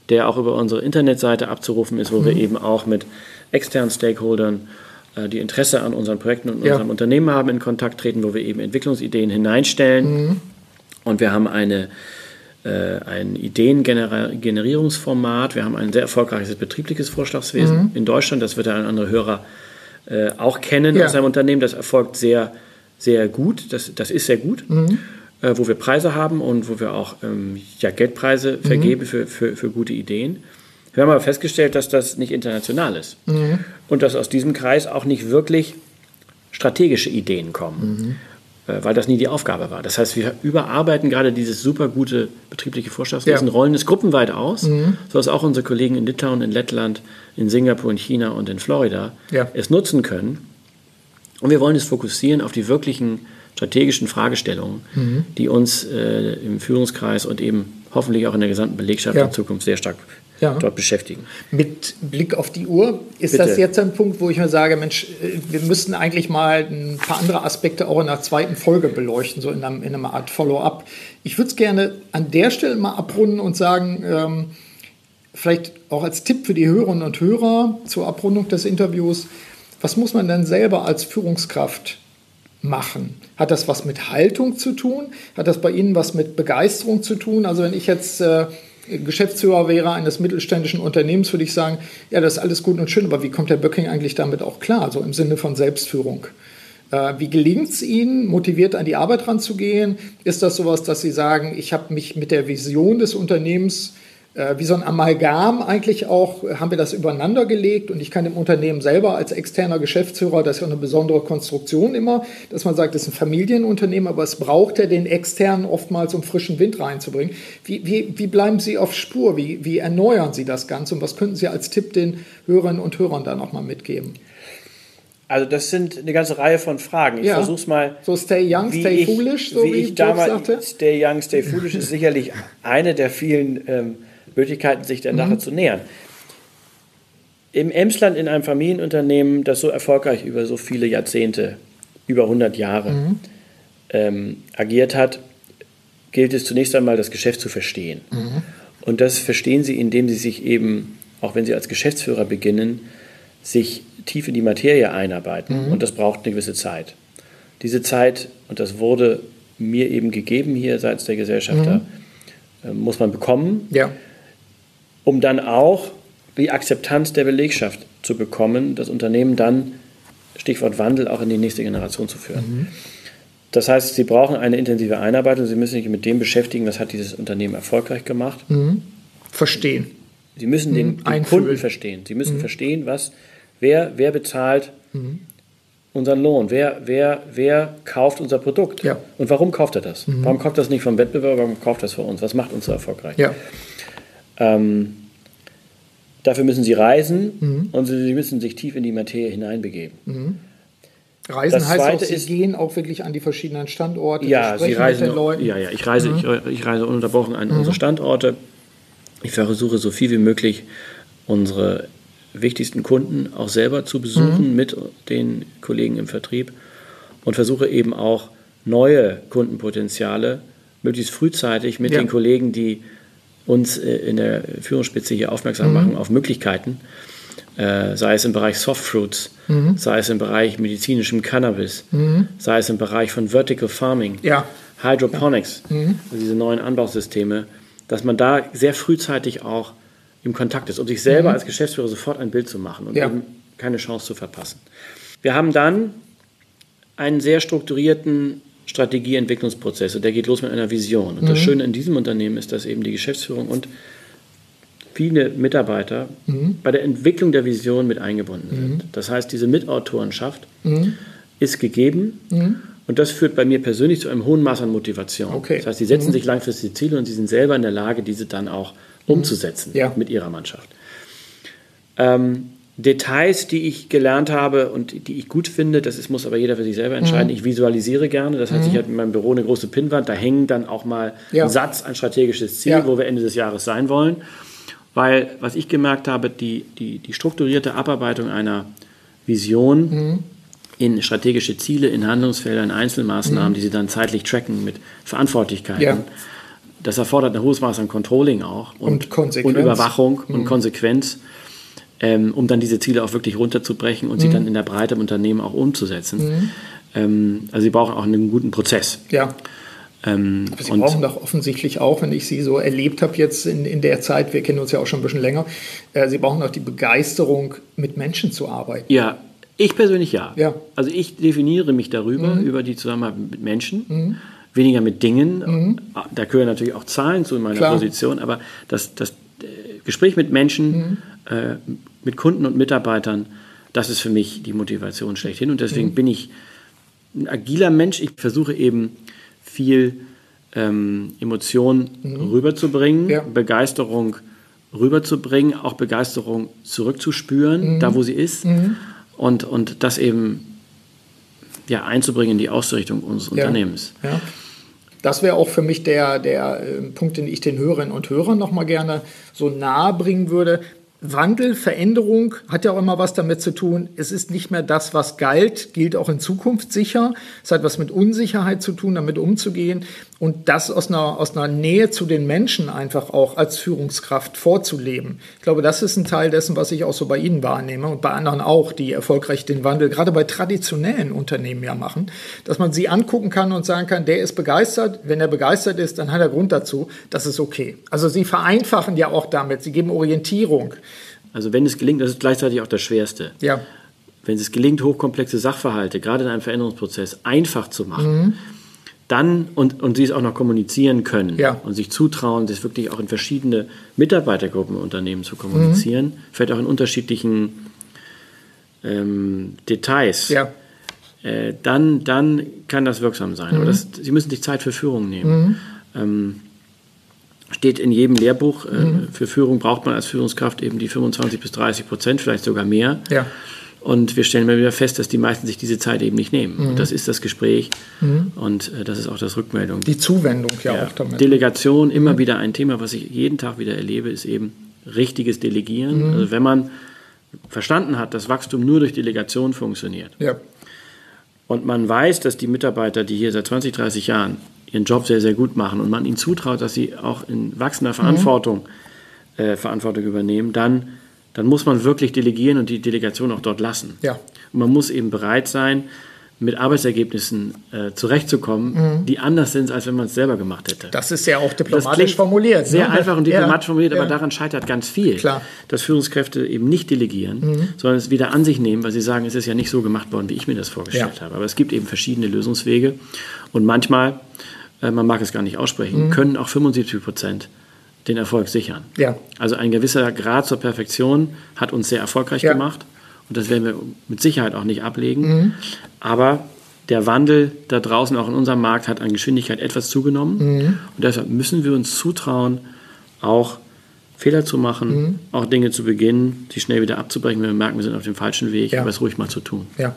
der auch über unsere Internetseite abzurufen ist, wo wir eben auch mit externen Stakeholdern, äh, die Interesse an unseren Projekten und Ja. unserem Unternehmen haben, in Kontakt treten, wo wir eben Entwicklungsideen hineinstellen. Und wir haben eine, äh, ein Ideengenerierungsformat. Wir haben ein sehr erfolgreiches betriebliches Vorschlagswesen in Deutschland. Das wird ein andere Hörer äh, auch kennen Ja. aus seinem Unternehmen. Das erfolgt sehr, sehr gut. Das, das ist sehr gut. Äh, wo wir Preise haben und wo wir auch ähm, ja, Geldpreise vergeben für, für, für gute Ideen. Wir haben aber festgestellt, dass das nicht international ist. Und dass aus diesem Kreis auch nicht wirklich strategische Ideen kommen, äh, weil das nie die Aufgabe war. Das heißt, wir überarbeiten gerade dieses super gute betriebliche Vorschlagswesen, Ja. rollen es gruppenweit aus, sodass auch unsere Kollegen in Litauen, in Lettland, in Singapur, in China und in Florida Ja. es nutzen können. Und wir wollen es fokussieren auf die wirklichen strategischen Fragestellungen, die uns äh, im Führungskreis und eben hoffentlich auch in der gesamten Belegschaft Ja. in Zukunft sehr stark Ja. dort beschäftigen. Mit Blick auf die Uhr, ist Bitte. das jetzt ein Punkt, wo ich mir sage, Mensch, äh, wir müssten eigentlich mal ein paar andere Aspekte auch in der zweiten Folge beleuchten, so in, einem, in einer Art Follow-up. Ich würde es gerne an der Stelle mal abrunden und sagen, ähm, vielleicht auch als Tipp für die Hörerinnen und Hörer zur Abrundung des Interviews, was muss man denn selber als Führungskraft machen? Hat das was mit Haltung zu tun? Hat das bei Ihnen was mit Begeisterung zu tun? Also wenn ich jetzt äh, Geschäftsführer wäre eines mittelständischen Unternehmens, würde ich sagen, ja, das ist alles gut und schön, aber wie kommt der Böcking eigentlich damit auch klar, so im Sinne von Selbstführung? Äh, wie gelingt es Ihnen, motiviert an die Arbeit ranzugehen? Ist das sowas, dass Sie sagen, ich habe mich mit der Vision des Unternehmens wie so ein Amalgam eigentlich auch, äh, haben wir das übereinander gelegt und ich kann im Unternehmen selber als externer Geschäftsführer, das ist ja eine besondere Konstruktion immer, dass man sagt, das ist ein Familienunternehmen, aber es braucht ja den externen oftmals, um frischen Wind reinzubringen. Wie, wie, wie bleiben Sie auf Spur? Wie, wie erneuern Sie das Ganze und was könnten Sie als Tipp den Hörerinnen und Hörern da nochmal mitgeben? Also das sind eine ganze Reihe von Fragen. Ich Ja. versuche es mal. So stay young, stay ich, foolish, so wie, wie ich damals sagte. Stay young, stay foolish ist sicherlich eine der vielen ähm, Möglichkeiten, sich der Mhm. Sache zu nähern. Im Emsland in einem Familienunternehmen, das so erfolgreich über so viele Jahrzehnte, über 100 Jahre Mhm. ähm, agiert hat, gilt es zunächst einmal, das Geschäft zu verstehen. Mhm. Und das verstehen Sie, indem Sie sich eben, auch wenn Sie als Geschäftsführer beginnen, sich tief in die Materie einarbeiten. Und das braucht eine gewisse Zeit. Diese Zeit, und das wurde mir eben gegeben hier seitens der Gesellschafter, äh, muss man bekommen, Ja, um dann auch die Akzeptanz der Belegschaft zu bekommen, das Unternehmen dann, Stichwort Wandel, auch in die nächste Generation zu führen. Das heißt, Sie brauchen eine intensive Einarbeitung, Sie müssen sich mit dem beschäftigen, was hat dieses Unternehmen erfolgreich gemacht. verstehen. Sie müssen den, den einfühlen. Kunden verstehen. Sie müssen verstehen, was, wer, wer bezahlt unseren Lohn, wer, wer, wer kauft unser Produkt Ja. und warum kauft er das? Warum kauft er das nicht vom Wettbewerber, warum kauft er das von uns? Was macht uns so erfolgreich? Ja, Ähm, dafür müssen sie reisen und sie, müssen sich tief in die Materie hineinbegeben. Reisen Das heißt auch, Sie ist- gehen auch wirklich an die verschiedenen Standorte, Ja, Sie reisen. Mhm. Ja, ja, ich reise, ich, ich reise ununterbrochen an unsere Standorte. Ich versuche so viel wie möglich unsere wichtigsten Kunden auch selber zu besuchen Mhm. mit den Kollegen im Vertrieb und versuche eben auch neue Kundenpotenziale möglichst frühzeitig mit ja. den Kollegen, die uns äh, in der Führungsspitze hier aufmerksam mhm. machen auf Möglichkeiten, äh, sei es im Bereich Softfruits, mhm. sei es im Bereich medizinischem Cannabis, mhm. sei es im Bereich von Vertical Farming, ja. Hydroponics, ja. Mhm. also diese neuen Anbausysteme, dass man da sehr frühzeitig auch im Kontakt ist, um sich selber mhm. als Geschäftsführer sofort ein Bild zu machen und ja. eben keine Chance zu verpassen. Wir haben dann einen sehr strukturierten Strategieentwicklungsprozess und der geht los mit einer Vision. Und mhm. das Schöne in diesem Unternehmen ist, dass eben die Geschäftsführung und viele Mitarbeiter mhm. bei der Entwicklung der Vision mit eingebunden sind. Mhm. Das heißt, diese Mitautorenschaft mhm. ist gegeben mhm. und das führt bei mir persönlich zu einem hohen Maß an Motivation. Okay. Das heißt, sie setzen mhm. sich langfristige Ziele und sie sind selber in der Lage, diese dann auch umzusetzen ja. mit ihrer Mannschaft. Ähm, Details, die ich gelernt habe und die ich gut finde, das ist, muss aber jeder für sich selber entscheiden. Mhm. Ich visualisiere gerne. Das heißt, mhm. ich habe in meinem Büro eine große Pinnwand, da hängen dann auch mal ja. ein Satz, ein strategisches Ziel, ja. wo wir Ende des Jahres sein wollen. Weil, was ich gemerkt habe, die, die, die strukturierte Abarbeitung einer Vision mhm. in strategische Ziele, in Handlungsfelder, in Einzelmaßnahmen, mhm. die sie dann zeitlich tracken mit Verantwortlichkeiten, ja. das erfordert ein hohes Maß an Controlling auch und, und, und Überwachung und mhm. Konsequenz ähm, um dann diese Ziele auch wirklich runterzubrechen und mhm. sie dann in der Breite im Unternehmen auch umzusetzen. Mhm. Ähm, also sie brauchen auch einen guten Prozess. Ja. Ähm, Aber Sie brauchen doch offensichtlich auch, wenn ich Sie so erlebt habe jetzt in, in der Zeit, wir kennen uns ja auch schon ein bisschen länger, äh, Sie brauchen auch die Begeisterung, mit Menschen zu arbeiten. Ja, ich persönlich ja. ja. Also ich definiere mich darüber, mhm. über die Zusammenarbeit mit Menschen, mhm. weniger mit Dingen. Mhm. Da gehören natürlich auch Zahlen zu in meiner Klar. Position, aber das, das äh, Gespräch mit Menschen mhm äh, mit Kunden und Mitarbeitern, das ist für mich die Motivation schlechthin. Und deswegen mhm. bin ich ein agiler Mensch. Ich versuche eben viel ähm, Emotion mhm. rüberzubringen, ja. Begeisterung rüberzubringen, auch Begeisterung zurückzuspüren, mhm. da wo sie ist. Mhm. Und, und das eben ja, einzubringen in die Ausrichtung unseres ja. Unternehmens. Ja. Das wäre auch für mich der, der äh, Punkt, den ich den Hörerinnen und Hörern nochmal gerne so nahe bringen würde. Wandel, Veränderung hat ja auch immer was damit zu tun. Es ist nicht mehr das, was galt, gilt auch in Zukunft sicher. Es hat was mit Unsicherheit zu tun, damit umzugehen und das aus einer, aus einer Nähe zu den Menschen einfach auch als Führungskraft vorzuleben. Ich glaube, das ist ein Teil dessen, was ich auch so bei Ihnen wahrnehme und bei anderen auch, die erfolgreich den Wandel gerade bei traditionellen Unternehmen ja machen, dass man sie angucken kann und sagen kann, der ist begeistert. Wenn er begeistert ist, dann hat er Grund dazu. Das ist okay. Also Sie vereinfachen ja auch damit. Sie geben Orientierung. Also wenn es gelingt, das ist gleichzeitig auch das Schwerste. Ja. Wenn es gelingt, hochkomplexe Sachverhalte, gerade in einem Veränderungsprozess, einfach zu machen, mhm. dann und, und sie es auch noch kommunizieren können ja. und sich zutrauen, das wirklich auch in verschiedene Mitarbeitergruppen im Unternehmen zu kommunizieren, mhm. vielleicht auch in unterschiedlichen ähm, Details. Ja. Äh, dann, dann kann das wirksam sein. Mhm. Aber das, Sie müssen sich Zeit für Führung nehmen. Mhm. Ähm, steht in jedem Lehrbuch, äh, mhm. für Führung braucht man als Führungskraft eben die 25 bis 30 Prozent, vielleicht sogar mehr. Ja. Und wir stellen immer wieder fest, dass die meisten sich diese Zeit eben nicht nehmen. Mhm. Das ist das Gespräch mhm. und äh, das ist auch das Rückmeldung. Die Zuwendung ja, ja. auch damit. Delegation, immer mhm. wieder ein Thema, was ich jeden Tag wieder erlebe, ist eben richtiges Delegieren. Mhm. Also wenn man verstanden hat, dass Wachstum nur durch Delegation funktioniert. Ja. Und man weiß, dass die Mitarbeiter, die hier seit 20, 30 Jahren ihren Job sehr, sehr gut machen und man ihnen zutraut, dass sie auch in wachsender Verantwortung mhm. äh, Verantwortung übernehmen, dann, dann muss man wirklich delegieren und die Delegation auch dort lassen. Ja. Und man muss eben bereit sein, mit Arbeitsergebnissen äh, zurechtzukommen, mhm. die anders sind, als wenn man es selber gemacht hätte. Das ist ja auch diplomatisch formuliert. Sehr ne? einfach und diplomatisch ja, formuliert, aber ja. daran scheitert ganz viel. Klar. Dass Führungskräfte eben nicht delegieren, mhm. sondern es wieder an sich nehmen, weil sie sagen, es ist ja nicht so gemacht worden, wie ich mir das vorgestellt ja. habe. Aber es gibt eben verschiedene Lösungswege und manchmal äh, man mag es gar nicht aussprechen, mhm. können auch 75 Prozent den Erfolg sichern. Ja. Also ein gewisser Grad zur Perfektion hat uns sehr erfolgreich ja. gemacht und das werden wir mit Sicherheit auch nicht ablegen. Mhm. Aber der Wandel da draußen, auch in unserem Markt, hat an Geschwindigkeit etwas zugenommen mhm. und deshalb müssen wir uns zutrauen, auch Fehler zu machen, mhm. auch Dinge zu beginnen, sie schnell wieder abzubrechen, wenn wir merken, wir sind auf dem falschen Weg, ja. aber es ruhig mal zu tun. Ja.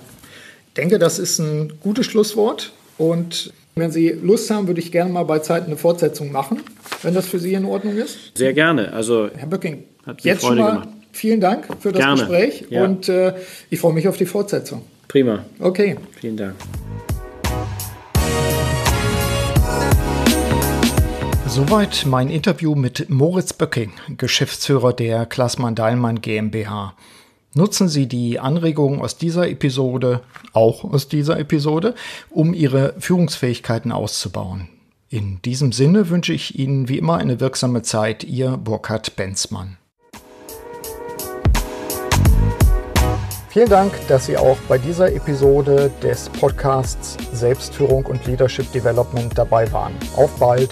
Ich denke, das ist ein gutes Schlusswort und wenn Sie Lust haben, würde ich gerne mal bei Zeit eine Fortsetzung machen, wenn das für Sie in Ordnung ist. Sehr gerne. Also, Herr Böcking, jetzt Freude schon mal gemacht. vielen Dank für das gerne. Gespräch ja. und äh, ich freue mich auf die Fortsetzung. Prima. Okay. Vielen Dank. Soweit mein Interview mit Moritz Böcking, Geschäftsführer der Klassmann Deilmann GmbH. Nutzen Sie die Anregungen aus dieser Episode, auch aus dieser Episode, um Ihre Führungsfähigkeiten auszubauen. In diesem Sinne wünsche ich Ihnen wie immer eine wirksame Zeit, Ihr Burkhard Benzmann. Vielen Dank, dass Sie auch bei dieser Episode des Podcasts Selbstführung und Leadership Development dabei waren. Auf bald!